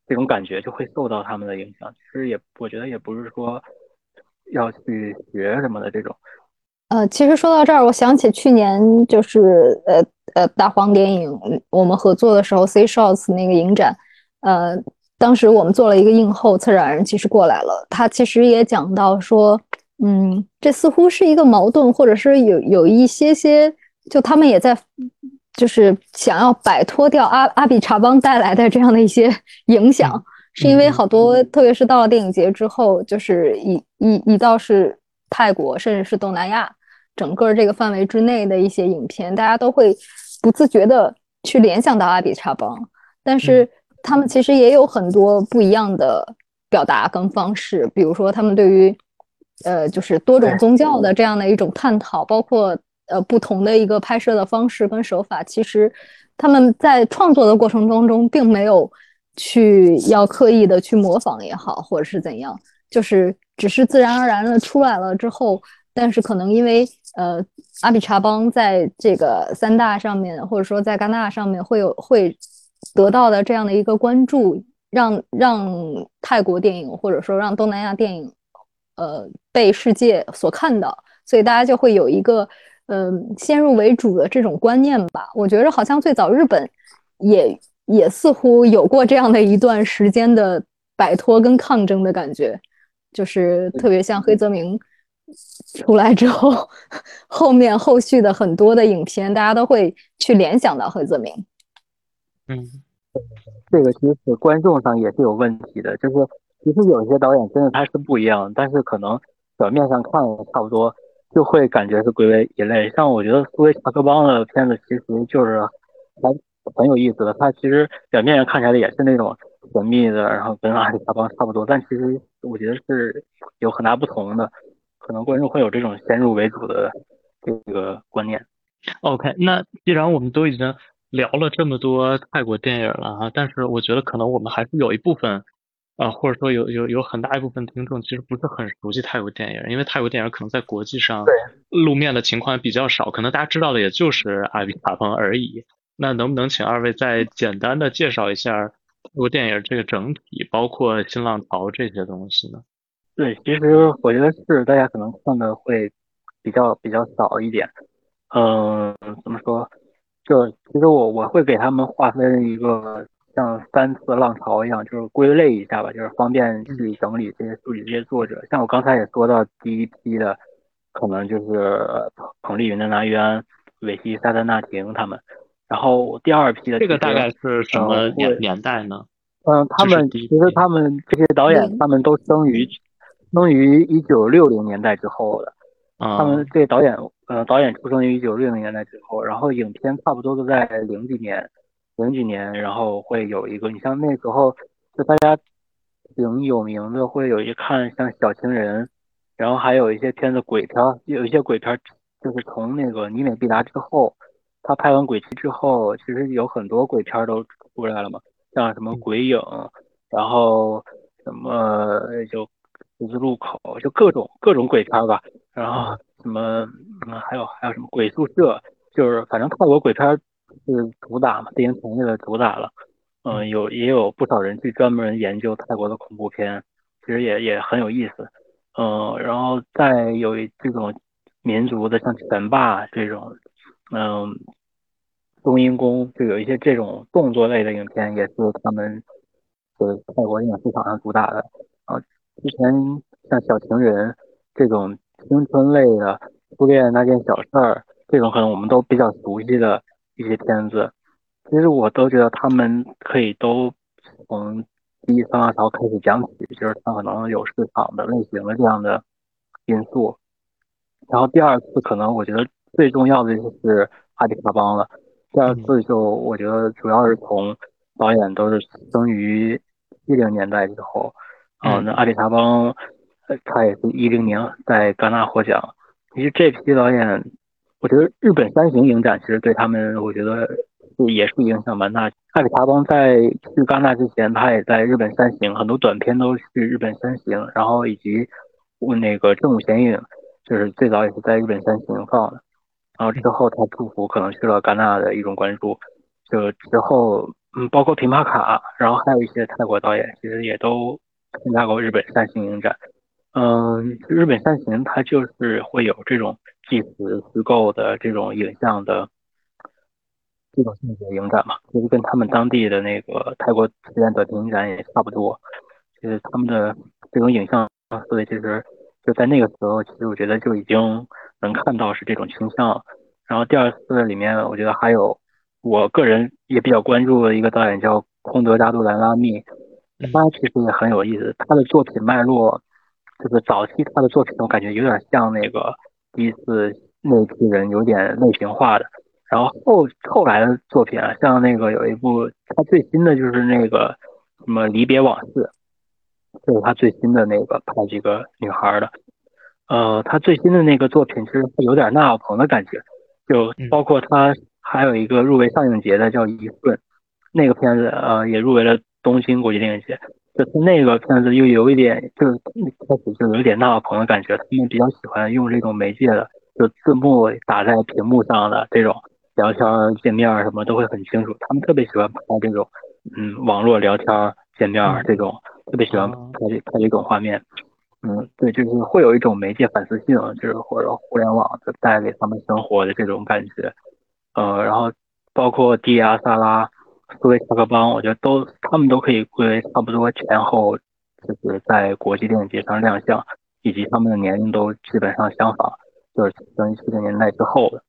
这种感觉，就会受到他们的影响。其实也我觉得也不是说要去学什么的这种。呃，其实说到这儿，我想起去年就是呃呃大黄电影我们合作的时候，C Shots 那个影展，呃，当时我们做了一个映后，策展人其实过来了，他其实也讲到说，嗯，这似乎是一个矛盾，或者是有有一些些，就他们也在就是想要摆脱掉阿阿比查邦带来的这样的一些 影响，是因为好多，特别是到了电影节之后，就是一一一到是泰国，甚至是东南亚。整个这个范围之内的一些影片，大家都会不自觉的去联想到阿比查邦，但是他们其实也有很多不一样的表达跟方式，比如说他们对于呃就是多种宗教的这样的一种探讨，包括呃不同的一个拍摄的方式跟手法，其实他们在创作的过程当中并没有去要刻意的去模仿也好，或者是怎样，就是只是自然而然的出来了之后。但是可能因为呃阿比查邦在这个三大上面，或者说在戛纳上面会有会得到的这样的一个关注，让让泰国电影或者说让东南亚电影呃被世界所看到，所以大家就会有一个嗯先入为主的这种观念吧。我觉得好像最早日本也也似乎有过这样的一段时间的摆脱跟抗争的感觉，就是特别像黑泽明。出来之后，后面后续的很多的影片，大家都会去联想到黑泽明。嗯，这个其实是观众上也是有问题的，就是其实有些导演真的他是不一样，但是可能表面上看差不多，就会感觉是归为一类。像我觉得苏维查克邦的片子，其实就是还很有意思的。他其实表面上看起来也是那种神秘的，然后跟阿里巴巴差不多，但其实我觉得是有很大不同的。可能观众会有这种先入为主的这个观念。OK，那既然我们都已经聊了这么多泰国电影了哈，但是我觉得可能我们还是有一部分啊，或者说有有有很大一部分听众其实不是很熟悉泰国电影，因为泰国电影可能在国际上露面的情况比较少，可能大家知道的也就是阿比塔邦而已。那能不能请二位再简单的介绍一下这部电影这个整体，包括新浪潮这些东西呢？对，其实我觉得是大家可能看的会比较比较少一点。嗯，怎么说？就其实我我会给他们划分一个像三次浪潮一样，就是归类一下吧，就是方便去整理这些数据这些作者。像我刚才也说到，第一批的可能就是彭丽云的那渊、韦西萨德纳廷他们。然后第二批的这个大概是什么年年代呢？嗯，他们其实他们这些导演他们都生于生于一九六零年代之后的。他们这导演，呃，导演出生于一九六零年代之后，然后影片差不多都在零几年，零几年，然后会有一个，你像那时候就大家挺有名的，会有一看像《小情人》，然后还有一些片子鬼片，有一些鬼片就是从那个《尼美必达》之后，他拍完《鬼泣》之后，其实有很多鬼片都出来了嘛，像什么《鬼影》，然后什么就。十字路口就各种各种鬼片吧，然后什么嗯还有还有什么鬼宿舍，就是反正泰国鬼片是主打嘛，电影行业的主打了。嗯，有也有不少人去专门研究泰国的恐怖片，其实也也很有意思。嗯，然后再有这种民族的，像拳霸这种，嗯，冬阴功就有一些这种动作类的影片，也是他们是泰国电影市场上主打的啊。之前像小情人这种青春类的初恋那件小事儿，这种可能我们都比较熟悉的一些片子，其实我都觉得他们可以都从第一三浪潮开始讲起，就是它可能有市场的类型的这样的因素。然后第二次可能我觉得最重要的就是阿迪卡邦了。第二次就我觉得主要是从导演都是生于一零年代之后。哦，那阿里查邦，他也是一零年在戛纳获奖。其实这批导演，我觉得日本三型影展其实对他们，我觉得是也是影响蛮大。阿里查邦在去戛纳之前，他也在日本三型，很多短片都是日本三型，然后以及那个正午显影，就是最早也是在日本三型放的。然后之后他祝福可能去了戛纳的一种关注，就之后嗯，包括平帕卡，然后还有一些泰国导演，其实也都。参加过日本三型影展，嗯，日本三型它就是会有这种纪实虚构的这种影像的这种性质的影展嘛，其实跟他们当地的那个泰国实验短片影展也差不多，就是他们的这种影像啊所以其实就在那个时候，其实我觉得就已经能看到是这种倾向。然后第二次里面，我觉得还有我个人也比较关注的一个导演叫空德扎杜兰拉密。他其实也很有意思，他的作品脉络，就是早期他的作品，我感觉有点像那个第一次那批人有点类型化的，然后后后来的作品啊，像那个有一部他最新的就是那个什么离别往事，就是他最新的那个拍几个女孩的，呃，他最新的那个作品其实有点纳尔鹏的感觉，就包括他还有一个入围上影节的叫一瞬，那个片子呃也入围了。东京国际电影节，就是那个片子又有一点，就是开始就有点纳尔鹏的感觉。他们比较喜欢用这种媒介的，就字幕打在屏幕上的这种聊天界面什么都会很清楚。他们特别喜欢拍这种，嗯，网络聊天界面这种，特别喜欢拍这拍这种画面。嗯，对，就是会有一种媒介反思性，就是或者互联网就带给他们生活的这种感觉。呃，然后包括迪亚萨拉。苏维查克邦，我觉得都他们都可以归为差不多前后，就是在国际电影节上亮相，以及他们的年龄都基本上相仿，就是等于七零年代之后的。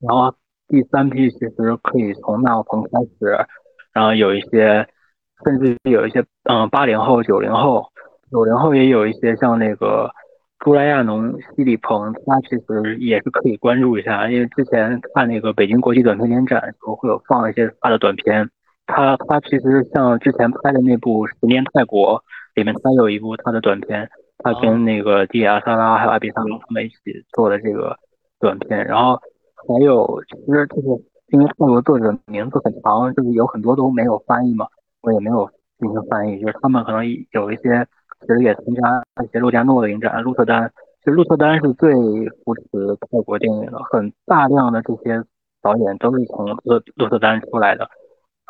然后第三批其实可以从纳尔鹏开始，然后有一些，甚至有一些嗯八零后、九零后，九零后也有一些像那个。朱莱亚农、西里鹏，他其实也是可以关注一下，因为之前看那个北京国际短片联展时候会有放一些他的短片。他他其实像之前拍的那部《十年泰国》里面，他有一部他的短片，他跟那个迪亚萨拉还有阿比萨隆他们一起做的这个短片。然后还有其实这个因为泰国作者名字很长，就是有很多都没有翻译嘛，我也没有进行翻译，就是他们可能有一些。其实也参加一些洛加诺的影展，鹿特丹，其实鹿特丹是最扶持泰国电影的，很大量的这些导演都是从鹿鹿特丹出来的。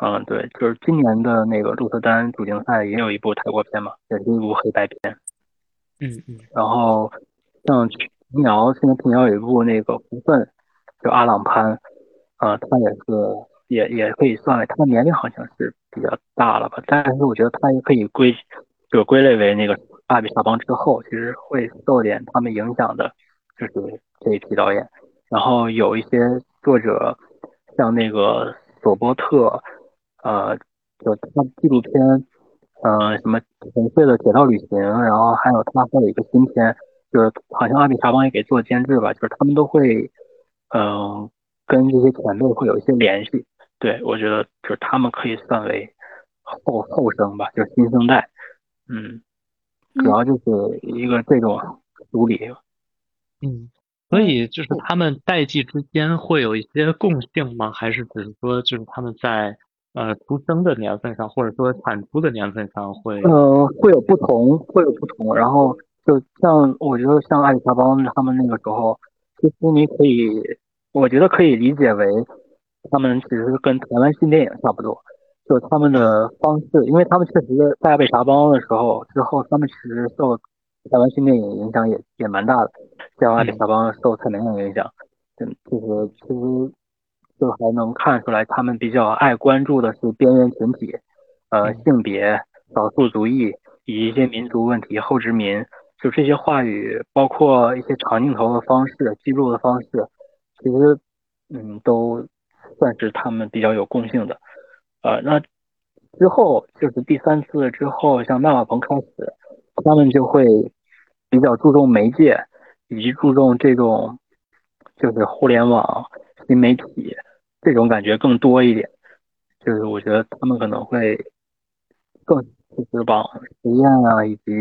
嗯，对，就是今年的那个鹿特丹主竞赛也有一部泰国片嘛，也是一部黑白片。嗯嗯。然后像平遥，现在平遥有一部那个《福分》，就阿朗潘，啊，他也是也也可以算为他的年龄好像是比较大了吧，但是我觉得他也可以归就归类为那个阿比萨邦之后，其实会受点他们影响的，就是这一批导演。然后有一些作者，像那个索波特。呃，就他纪录片，嗯，什么纯粹的铁道旅行，然后还有他还有一个新片，就是好像阿比查邦也给做监制吧，就是他们都会，嗯，跟这些前辈会有一些联系。对我觉得，就是他们可以算为后后生吧，就是新生代。嗯，主要就是一个这种梳理。嗯，所以就是他们代际之间会有一些共性吗？还是只是说就是他们在？呃，出生的年份上，或者说产出的年份上，会呃会有不同，会有不同。然后就像我觉得像阿里沙邦他们那个时候，其实你可以，我觉得可以理解为他们其实跟台湾新电影差不多，就他们的方式，因为他们确实在阿里沙邦的时候之后，他们其实受台湾新电影影响也也蛮大的，像阿里沙邦受蔡明亮影响，嗯，就是其实。就还能看出来，他们比较爱关注的是边缘群体，呃，性别、少数族裔以及一些民族问题、后殖民，就这些话语，包括一些长镜头的方式、记录的方式，其实，嗯，都算是他们比较有共性的。呃，那之后就是第三次之后，像纳瓦蓬开始，他们就会比较注重媒介，以及注重这种就是互联网新媒体。这种感觉更多一点，就是我觉得他们可能会更就是往实验啊，以及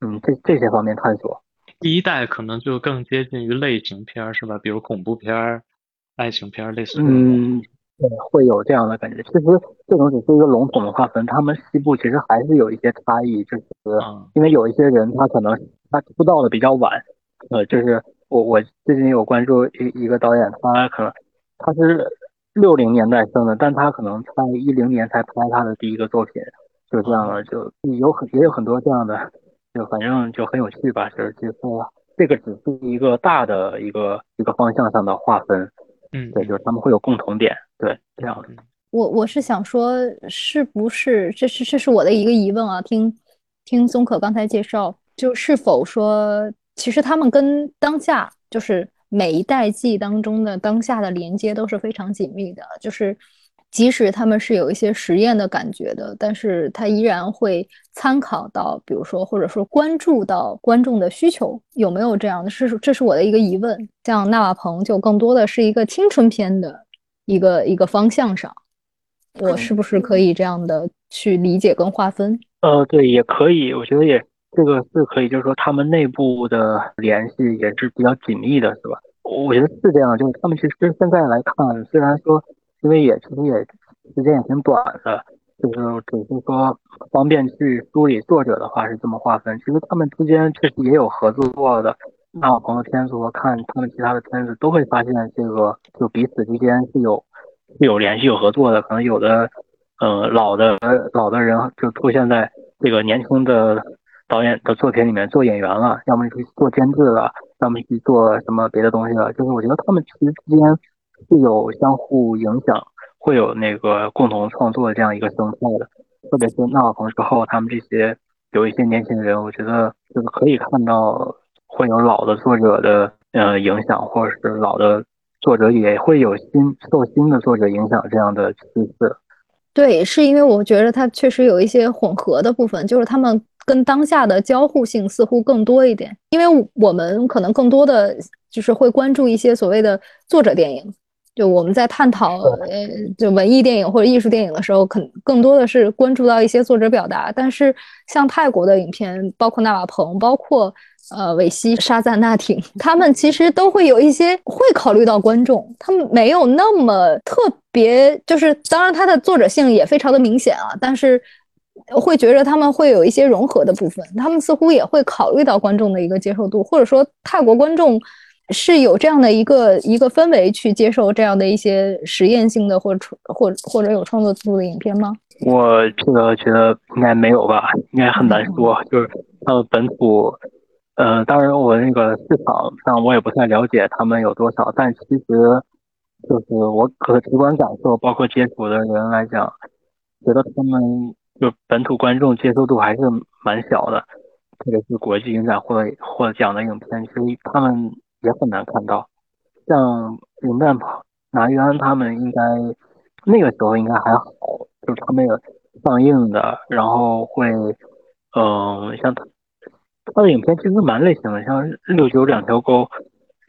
嗯这这些方面探索。第一代可能就更接近于类型片，是吧？比如恐怖片儿、爱情片，类似。嗯，对，会有这样的感觉。其实这种只是一个笼统的划分，他们西部其实还是有一些差异，就是因为有一些人他可能他出道的比较晚，呃，就是我我最近有关注一一个导演，他可能。他是六零年代生的，但他可能在一零年才拍他的第一个作品，就这样了，就有很也有很多这样的，就反正就很有趣吧，就是就是这个只是一个大的一个一个方向上的划分，嗯，对，就是他们会有共同点，对，这样的。我我是想说，是不是这是这是我的一个疑问啊？听听宗可刚才介绍，就是否说其实他们跟当下就是。每一代记忆当中的当下的连接都是非常紧密的，就是即使他们是有一些实验的感觉的，但是他依然会参考到，比如说或者说关注到观众的需求，有没有这样的？是这是我的一个疑问。像纳瓦蓬就更多的是一个青春片的一个一个方向上，我是不是可以这样的去理解跟划分？呃，对，也可以，我觉得也。这个是可以，就是说他们内部的联系也是比较紧密的，是吧？我觉得是这样，就是他们其实现在来看，虽然说因为也其实也时间也挺短的，就是只是说方便去梳理作者的话是这么划分。其实他们之间确实也有合作的，那我朋友片子和看他们其他的片子都会发现，这个就彼此之间是有是有联系、有合作的。可能有的呃老的老的人就出现在这个年轻的。导演的作品里面做演员了，要么去做监制了，要么去做什么别的东西了。就是我觉得他们其实之间是有相互影响，会有那个共同创作这样一个生态的。特别是纳瓦蓬之后，他们这些有一些年轻人，我觉得就是可以看到会有老的作者的呃影响，或者是老的作者也会有新受新的作者影响这样的趋势。对，是因为我觉得它确实有一些混合的部分，就是他们。跟当下的交互性似乎更多一点，因为我们可能更多的就是会关注一些所谓的作者电影，就我们在探讨呃就文艺电影或者艺术电影的时候，肯更多的是关注到一些作者表达。但是像泰国的影片，包括纳瓦蓬，包括呃韦西沙赞纳挺，他们其实都会有一些会考虑到观众，他们没有那么特别，就是当然他的作者性也非常的明显啊，但是。会觉得他们会有一些融合的部分，他们似乎也会考虑到观众的一个接受度，或者说泰国观众是有这样的一个一个氛围去接受这样的一些实验性的或者或或者有创作度的影片吗？我这个觉得应该没有吧，应该很难说。就是他们本土，呃，当然我那个市场上我也不太了解他们有多少，但其实就是我可直观感受，包括接触的人来讲，觉得他们就本土观众接受度还是蛮小的，特别是国际影展获获奖的影片，其实他们也很难看到。像林蛋跑拿玉安他们应该那个时候应该还好。就是他们有上映的，然后会，嗯，像他他的影片其实蛮类型的，像六九两条沟，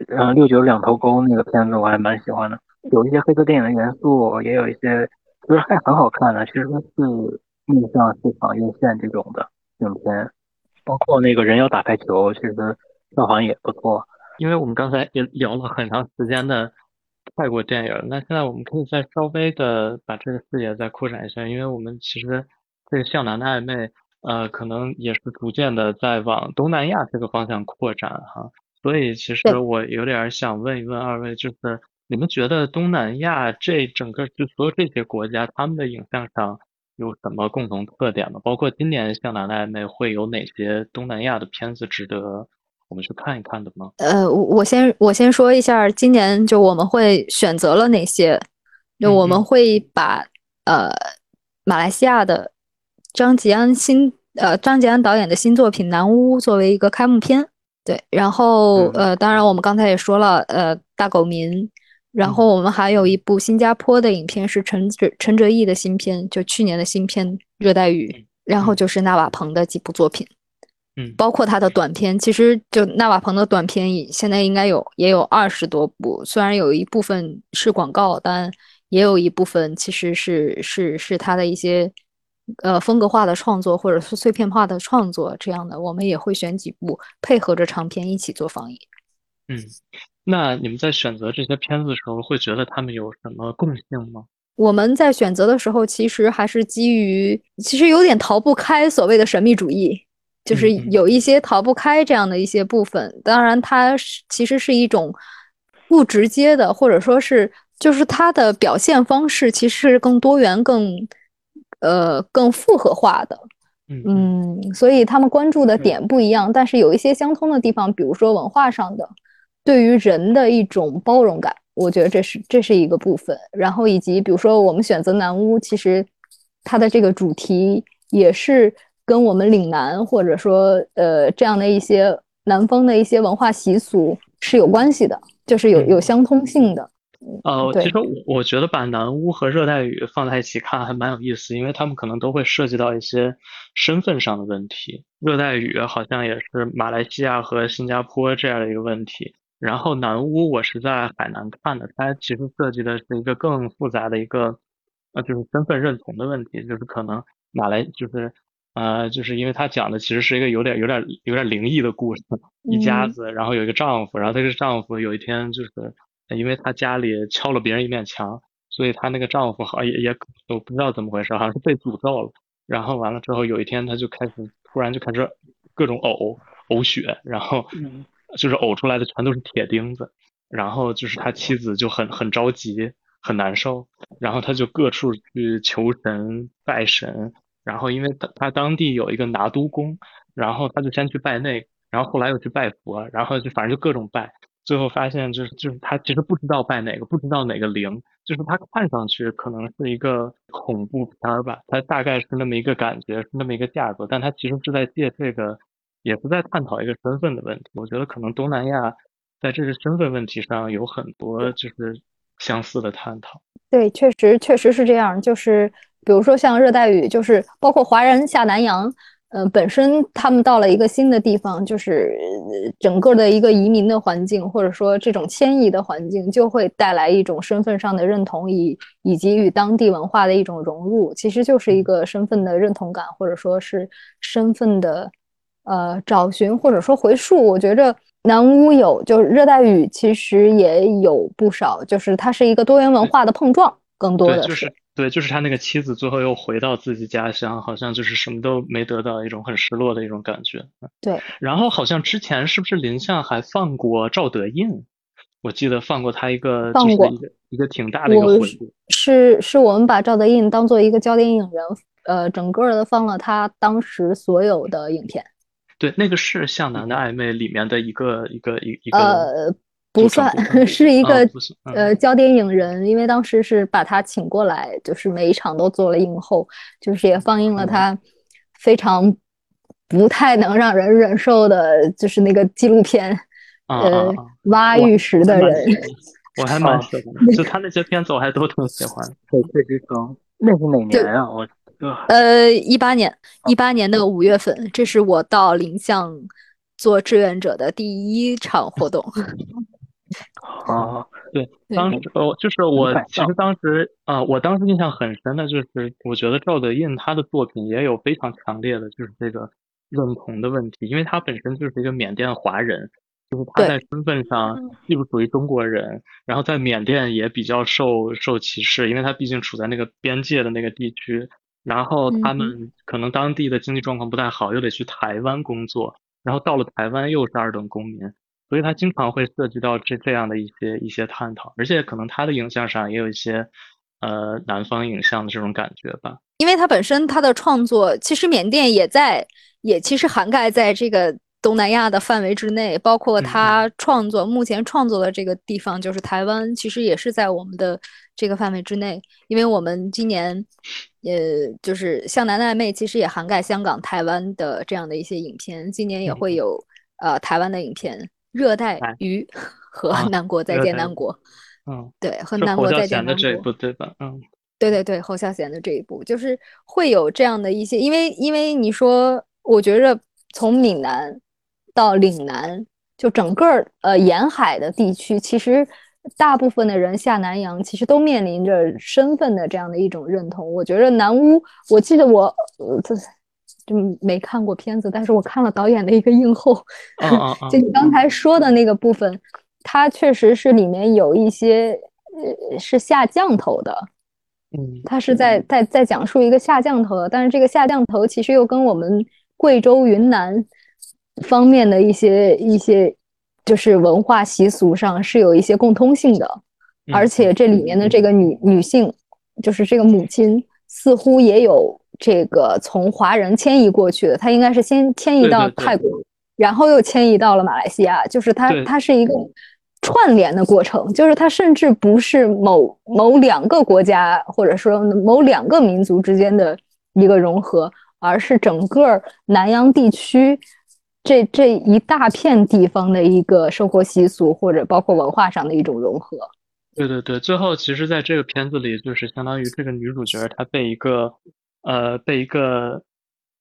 嗯，六九两头沟那个片子我还蛮喜欢的，有一些黑色电影的元素，也有一些就是还很好看的，其实是面向市场院线这种的影片，包括那个人妖打排球，其实票房也不错。因为我们刚才也聊了很长时间的。泰国电影，那现在我们可以再稍微的把这个视野再扩展一下，因为我们其实这个向南的暧昧，呃，可能也是逐渐的在往东南亚这个方向扩展哈。所以其实我有点想问一问二位，就是你们觉得东南亚这整个就所有这些国家，他们的影像上有什么共同特点呢？包括今年向南的暧昧会有哪些东南亚的片子值得？我们去看一看的吗？呃，我我先我先说一下，今年就我们会选择了哪些？就我们会把呃马来西亚的张吉安新呃张吉安导演的新作品《南屋》作为一个开幕片，对。然后呃，当然我们刚才也说了，呃，大狗民。然后我们还有一部新加坡的影片是陈哲陈哲毅的新片，就去年的新片《热带雨》。然后就是纳瓦彭的几部作品。嗯，包括他的短片，其实就纳瓦彭的短片，现在应该有也有二十多部。虽然有一部分是广告，但也有一部分其实是是是他的一些呃风格化的创作，或者是碎片化的创作这样的。我们也会选几部配合着长片一起做放映。嗯，那你们在选择这些片子的时候，会觉得他们有什么共性吗？我们在选择的时候，其实还是基于，其实有点逃不开所谓的神秘主义。就是有一些逃不开这样的一些部分，当然它是其实是一种不直接的，或者说是就是它的表现方式其实是更多元、更呃更复合化的。嗯，所以他们关注的点不一样，但是有一些相通的地方，比如说文化上的对于人的一种包容感，我觉得这是这是一个部分。然后以及比如说我们选择南屋，其实它的这个主题也是。跟我们岭南或者说呃这样的一些南方的一些文化习俗是有关系的，就是有有相通性的。呃，其实我我觉得把南巫和热带雨放在一起看还蛮有意思，因为他们可能都会涉及到一些身份上的问题。热带雨好像也是马来西亚和新加坡这样的一个问题，然后南巫我是在海南看的，它其实涉及的是一个更复杂的一个呃就是身份认同的问题，就是可能马来就是。呃，就是因为他讲的其实是一个有点、有点、有点灵异的故事，一家子，然后有一个丈夫，然后这个丈夫有一天就是因为他家里敲了别人一面墙，所以他那个丈夫好像也也我不知道怎么回事，好像是被诅咒了。然后完了之后有一天他就开始突然就开始各种呕呕血，然后 就是呕出来的全都是铁钉子，然后就是他妻子就很很着急很难受，然后他就各处去求神拜神。然后，因为他他当地有一个拿督公，然后他就先去拜那个，然后后来又去拜佛，然后就反正就各种拜，最后发现就是就是他其实不知道拜哪个，不知道哪个灵，就是他看上去可能是一个恐怖片儿吧，他大概是那么一个感觉，是那么一个架构，但他其实是在借这个，也是在探讨一个身份的问题。我觉得可能东南亚在这个身份问题上有很多就是相似的探讨。对，确实确实是这样，就是。比如说像热带雨，就是包括华人下南洋，呃，本身他们到了一个新的地方，就是整个的一个移民的环境，或者说这种迁移的环境，就会带来一种身份上的认同，以以及与当地文化的一种融入，其实就是一个身份的认同感，或者说是身份的呃找寻，或者说回溯。我觉着南屋有，就是热带雨其实也有不少，就是它是一个多元文化的碰撞，更多的是。对，就是他那个妻子最后又回到自己家乡，好像就是什么都没得到，一种很失落的一种感觉。对，然后好像之前是不是林相还放过赵德胤？我记得放过他一个，放过一个一个挺大的一个回顾。是是我们把赵德胤当做一个焦点影人，呃，整个的放了他当时所有的影片。对，那个是《向南的暧昧》里面的一个一个一一个。呃，不算，是一个呃焦点影人，因为当时是把他请过来，就是每一场都做了映后，就是也放映了他非常不太能让人忍受的，就是那个纪录片。呃，挖玉石的人，我还蛮喜欢，就他那些片子我还都挺喜欢。对，这支歌那是哪年啊？我呃，一八年，一八年的五月份，这是我到临巷做志愿者的第一场活动。啊，对，当时呃，就是我其实当时啊，我当时印象很深的就是，我觉得赵德胤他的作品也有非常强烈的就是这个认同的问题，因为他本身就是一个缅甸华人。就是他在身份上既不属于中国人，然后在缅甸也比较受受歧视，因为他毕竟处在那个边界的那个地区，然后他们可能当地的经济状况不太好，又得去台湾工作，然后到了台湾又是二等公民，所以他经常会涉及到这这样的一些一些探讨，而且可能他的影像上也有一些呃南方影像的这种感觉吧，因为他本身他的创作其实缅甸也在也其实涵盖在这个。东南亚的范围之内，包括他创作目前创作的这个地方，就是台湾，其实也是在我们的这个范围之内。因为我们今年，呃，就是《向南的暧昧》，其实也涵盖香港、台湾的这样的一些影片。今年也会有呃台湾的影片《热带鱼》和《南国再见南国》。嗯，对，和《南国再见南国》这一部对吧？嗯，对对对，侯孝贤的这一部，就是会有这样的一些，因为因为你说，我觉着从闽南。到岭南，就整个呃沿海的地区，其实大部分的人下南洋，其实都面临着身份的这样的一种认同。我觉得南巫，我记得我呃这就没看过片子，但是我看了导演的一个映后，就你刚才说的那个部分，它确实是里面有一些呃是下降头的，嗯，他是在在在讲述一个下降头的，但是这个下降头其实又跟我们贵州云南。方面的一些一些，就是文化习俗上是有一些共通性的，而且这里面的这个女女性，就是这个母亲，似乎也有这个从华人迁移过去的，她应该是先迁移到泰国，然后又迁移到了马来西亚，就是它它是一个串联的过程，就是它甚至不是某某两个国家或者说某两个民族之间的一个融合，而是整个南洋地区。这这一大片地方的一个生活习俗，或者包括文化上的一种融合。对对对，最后其实，在这个片子里，就是相当于这个女主角她被一个呃被一个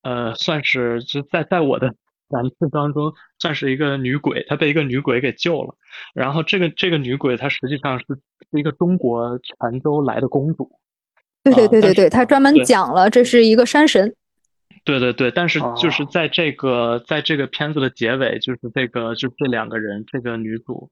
呃算是就在在我的 感知当中算是一个女鬼，她被一个女鬼给救了。然后这个这个女鬼她实际上是是一个中国泉州来的公主。对对对对对，她专门讲了这是一个山神。对对对，但是就是在这个在这个片子的结尾，就是这个就这两个人，这个女主，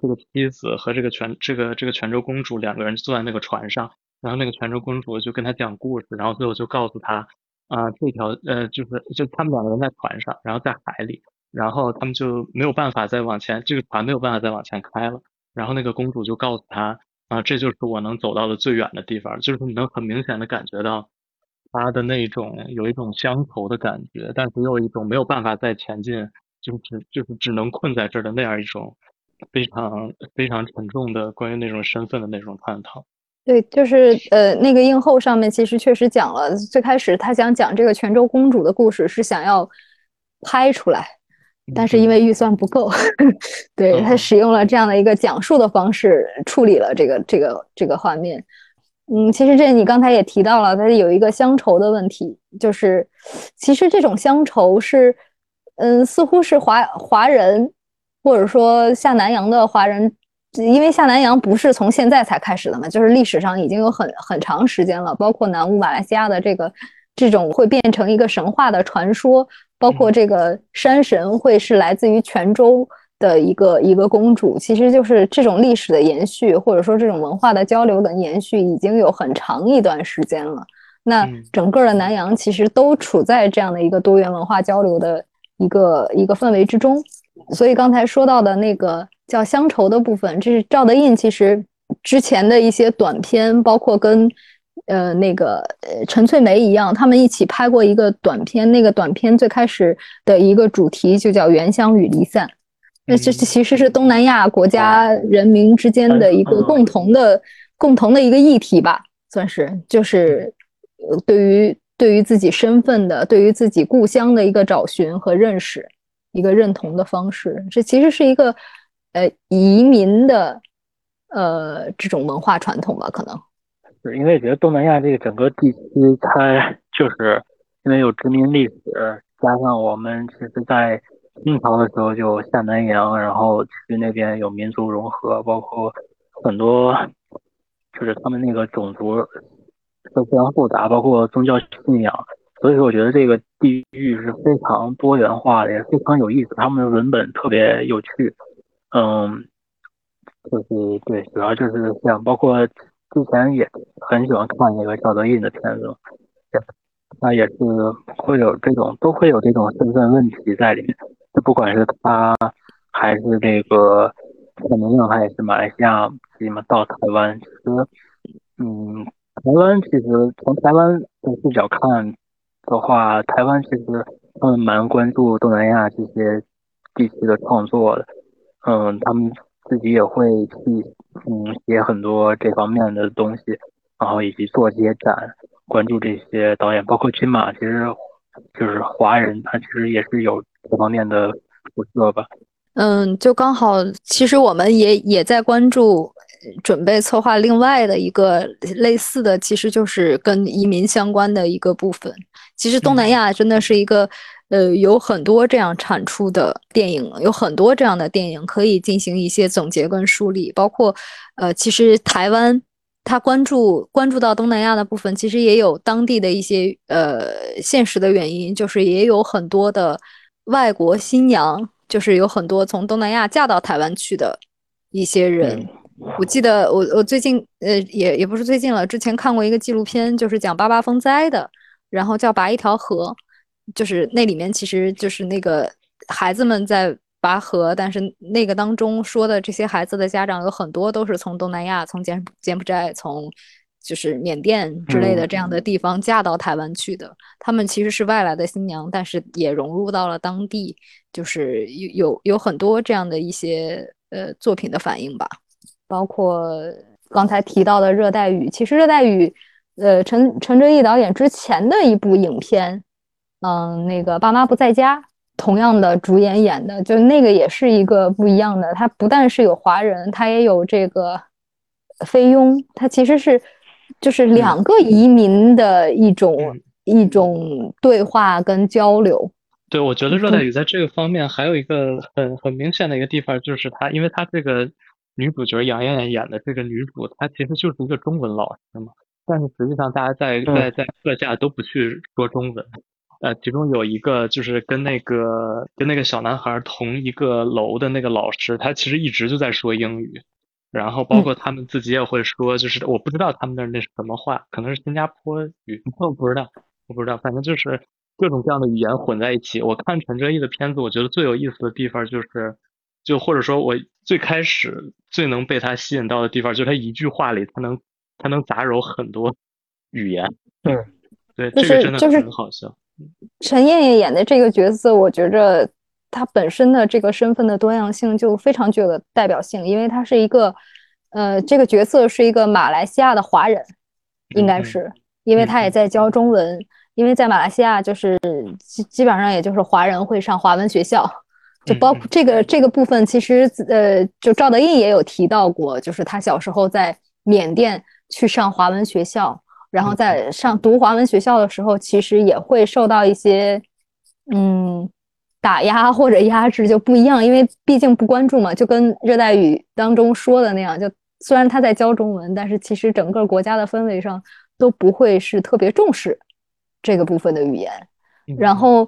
这个妻子和这个泉这个这个泉州公主两个人坐在那个船上，然后那个泉州公主就跟他讲故事，然后最后就告诉他啊，这条呃就是就他们两个人在船上，然后在海里，然后他们就没有办法再往前，这个船没有办法再往前开了，然后那个公主就告诉他啊，这就是我能走到的最远的地方，就是你能很明显的感觉到。他的那种有一种乡愁的感觉，但是又一种没有办法再前进，就只就是只能困在这儿的那样一种非常非常沉重的关于那种身份的那种探讨。对，就是呃，那个映后上面其实确实讲了，最开始他想讲这个泉州公主的故事，是想要拍出来，但是因为预算不够，对他使用了这样的一个讲述的方式处理了这个这个这个画面。嗯，其实这你刚才也提到了，它有一个乡愁的问题，就是其实这种乡愁是，嗯，似乎是华华人或者说下南洋的华人，因为下南洋不是从现在才开始的嘛，就是历史上已经有很很长时间了，包括南巫马来西亚的这个这种会变成一个神话的传说，包括这个山神会是来自于泉州。的一个一个公主，其实就是这种历史的延续，或者说这种文化的交流的延续，已经有很长一段时间了。那整个的南洋其实都处在这样的一个多元文化交流的一个一个氛围之中。所以刚才说到的那个叫乡愁的部分，这是赵德胤其实之前的一些短片，包括跟呃那个呃陈翠梅一样，他们一起拍过一个短片，那个短片最开始的一个主题就叫原乡与离散，那这其实是东南亚国家人民之间的一个共同的共同的一个议题吧，算是就是对于对于自己身份的，对于自己故乡的一个找寻和认识。一个认同的方式，这其实是一个呃移民的呃这种文化传统吧？可能是因为觉得东南亚这个整个地区，它就是因为有殖民历史，加上我们其实在清朝的时候就下南洋，然后去那边有民族融合，包括很多就是他们那个种族都非常复杂，包括宗教信仰。所以说，我觉得这个地域是非常多元化的，也非常有意思。他们的文本特别有趣，嗯，就是对，主要就是像包括之前也很喜欢看那个赵德胤的片子，那也是会有这种，都会有这种身份问题在里面。就不管是他还是这个蔡明亮，还是马来西亚，什么到台湾，其实，嗯，台湾其实从台湾的视角看。的话，台湾其实他们蛮关注东南亚这些地区的创作的，嗯，他们自己也会去嗯写很多这方面的东西，然后以及做这些展，关注这些导演，包括金马，其实就是华人，他其实也是有这方面的辐射吧。嗯，就刚好，其实我们也也在关注，准备策划另外的一个类似的，其实就是跟移民相关的一个部分。其实东南亚真的是一个，呃，有很多这样产出的电影，有很多这样的电影可以进行一些总结跟梳理。包括，呃，其实台湾他关注关注到东南亚的部分，其实也有当地的一些呃现实的原因，就是也有很多的外国新娘，就是有很多从东南亚嫁到台湾去的一些人。我记得我我最近呃也也不是最近了，之前看过一个纪录片，就是讲八八风灾的。然后叫拔一条河，就是那里面其实就是那个孩子们在拔河，但是那个当中说的这些孩子的家长有很多都是从东南亚、从柬柬埔寨、从就是缅甸之类的这样的地方嫁到台湾去的。他们其实是外来的新娘，但是也融入到了当地，就是有有有很多这样的一些呃作品的反应吧。包括刚才提到的《热带雨》，其实《热带雨》。呃，陈陈哲艺导演之前的一部影片，嗯，那个《爸妈不在家》，同样的主演演的，就那个也是一个不一样的。他不但是有华人，他也有这个菲佣，他其实是就是两个移民的一种一种对话跟交流。对，我觉得《热带雨》在这个方面还有一个很很明显的一个地方，就是他，因为他这个女主角杨艳艳演的这个女主，她其实就是一个中文老师嘛。但是实际上，大家在在在课下都不去说中文。呃，其中有一个就是跟那个跟那个小男孩同一个楼的那个老师，他其实一直就在说英语。然后包括他们自己也会说，就是我不知道他们那那是什么话，可能是新加坡语，我不知道，我不知道，反正就是各种各样的语言混在一起。我看陈哲艺的片子，我觉得最有意思的地方就是，就或者说我最开始最能被他吸引到的地方，就是他一句话里他能。他能杂糅很多语言，嗯，对，这个真的很好笑。陈燕燕演的这个角色，我觉着她本身的这个身份的多样性就非常具有代表性，因为她是一个，呃，这个角色是一个马来西亚的华人，应该是，因为她也在教中文，因为在马来西亚就是基基本上也就是华人会上华文学校，就包括这个这个部分，其实呃，就赵德胤也有提到过，就是他小时候在缅甸。去上华文学校，然后在上读华文学校的时候，其实也会受到一些嗯打压或者压制，就不一样，因为毕竟不关注嘛，就跟热带雨当中说的那样，就虽然他在教中文，但是其实整个国家的氛围上都不会是特别重视这个部分的语言。然后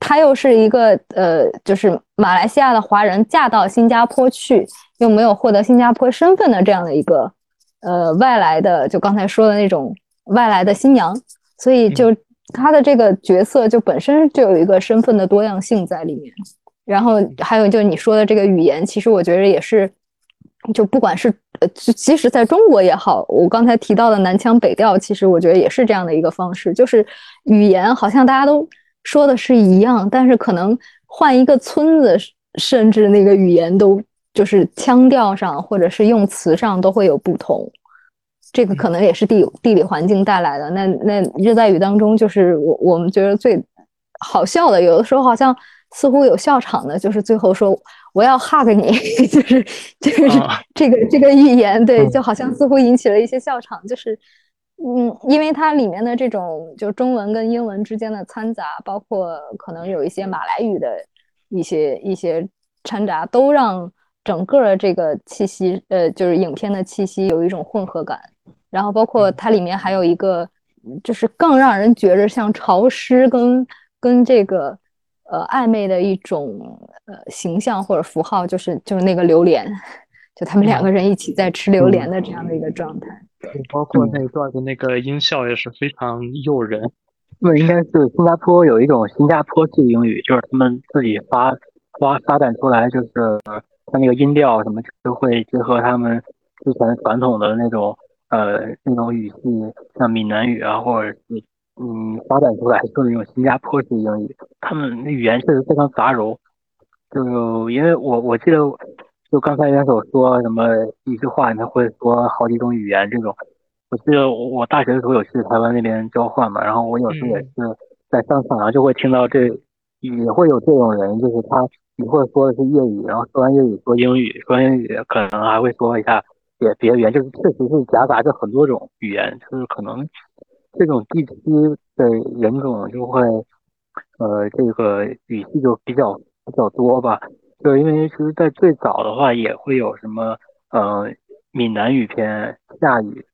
他又是一个呃，就是马来西亚的华人嫁到新加坡去，又没有获得新加坡身份的这样的一个。呃，外来的就刚才说的那种外来的新娘，所以就她的这个角色就本身就有一个身份的多样性在里面。然后还有就是你说的这个语言，其实我觉得也是，就不管是呃，即使在中国也好，我刚才提到的南腔北调，其实我觉得也是这样的一个方式，就是语言好像大家都说的是一样，但是可能换一个村子，甚至那个语言都就是腔调上或者是用词上都会有不同。这个可能也是地地理环境带来的。那那热带雨当中，就是我我们觉得最好笑的，有的时候好像似乎有笑场的，就是最后说我要 hug 你，就是就是这个这个预言，对，就好像似乎引起了一些笑场。就是嗯，因为它里面的这种就中文跟英文之间的掺杂，包括可能有一些马来语的一些一些掺杂，都让整个这个气息，呃，就是影片的气息有一种混合感。然后包括它里面还有一个，就是更让人觉着像潮湿跟跟这个呃暧昧的一种呃形象或者符号，就是就是那个榴莲，就他们两个人一起在吃榴莲的这样的一个状态。包括那段的那个音效也是非常诱人。那应该是新加坡有一种新加坡式英语，就是他们自己发发发展出来，就是它那个音调什么就会结合他们之前传统的那种。呃，那种语系像闽南语啊，或者是嗯，发展出来就是那种新加坡式英语，他们那语言确实非常杂糅。就因为我我记得，就刚才元首说什么一句话他会说好几种语言这种，我记得我大学的时候有去台湾那边交换嘛，然后我有时候也是在商场上就会听到这也会有这种人，就是他一会儿说的是粤语，然后说完粤语说英语，说完英语可能还会说一下。别别的语言就是确实是夹杂着很多种语言，就是可能这种地区的人种就会，呃，这个语系就比较比较多吧。就是因为其实，在最早的话也会有什么，呃，闽南语片、厦语，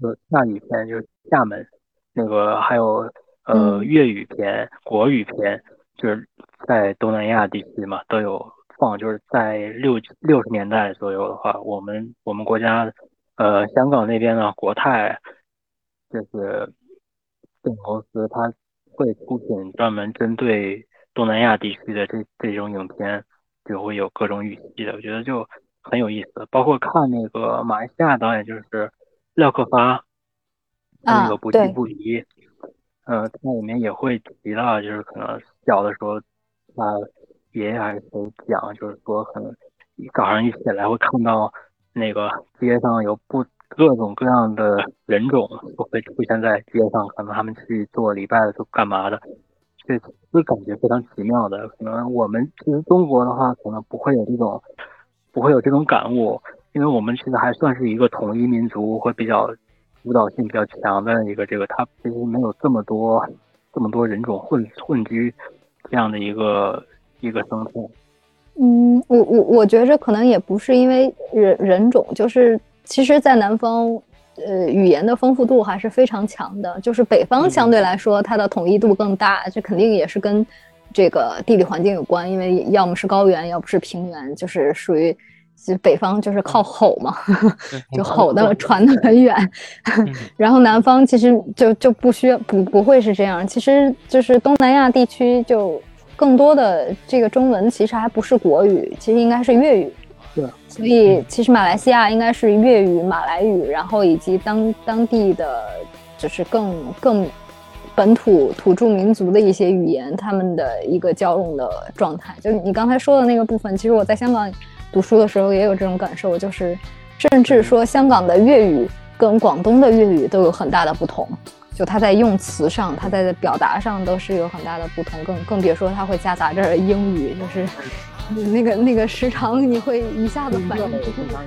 呃，厦语篇就是厦门那个，还有呃粤语片、国语片，就是在东南亚地区嘛都有。放就是在六六十年代左右的话，我们我们国家，呃，香港那边呢，国泰就是电影公司，它会出品专门针对东南亚地区的这这种影片，就会有各种语系的，我觉得就很有意思。包括看那个马来西亚导演就是廖克发，那个不弃不离，呃，它里面也会提到，就是可能小的时候他。爷爷还是谁讲，就是说可能一早上一起来会看到那个街上有不各种各样的人种都会出现在街上，可能他们去做礼拜的都干嘛的，这是感觉非常奇妙的。可能我们其实中国的话，可能不会有这种不会有这种感悟，因为我们其实还算是一个统一民族，会比较主导性比较强的一个这个，它其实没有这么多这么多人种混混居这样的一个。一个生态。嗯，我我我觉着可能也不是因为人人种，就是其实，在南方，呃，语言的丰富度还是非常强的。就是北方相对来说，它的统一度更大，这肯定也是跟这个地理环境有关。因为要么是高原，要不是平原，就是属于北方就是靠吼嘛，就吼的传的很远。然后南方其实就就不需要不不会是这样，其实就是东南亚地区就。更多的这个中文其实还不是国语，其实应该是粤语。对，所以其实马来西亚应该是粤语、马来语，然后以及当当地的就是更更本土土著民族的一些语言，他们的一个交融的状态。就你刚才说的那个部分，其实我在香港读书的时候也有这种感受，就是甚至说香港的粤语跟广东的粤语都有很大的不同。就它在用词上，它在表达上都是有很大的不同，更更别说它会夹杂着英语，就是那个那个时长，你会一下子反应不过来。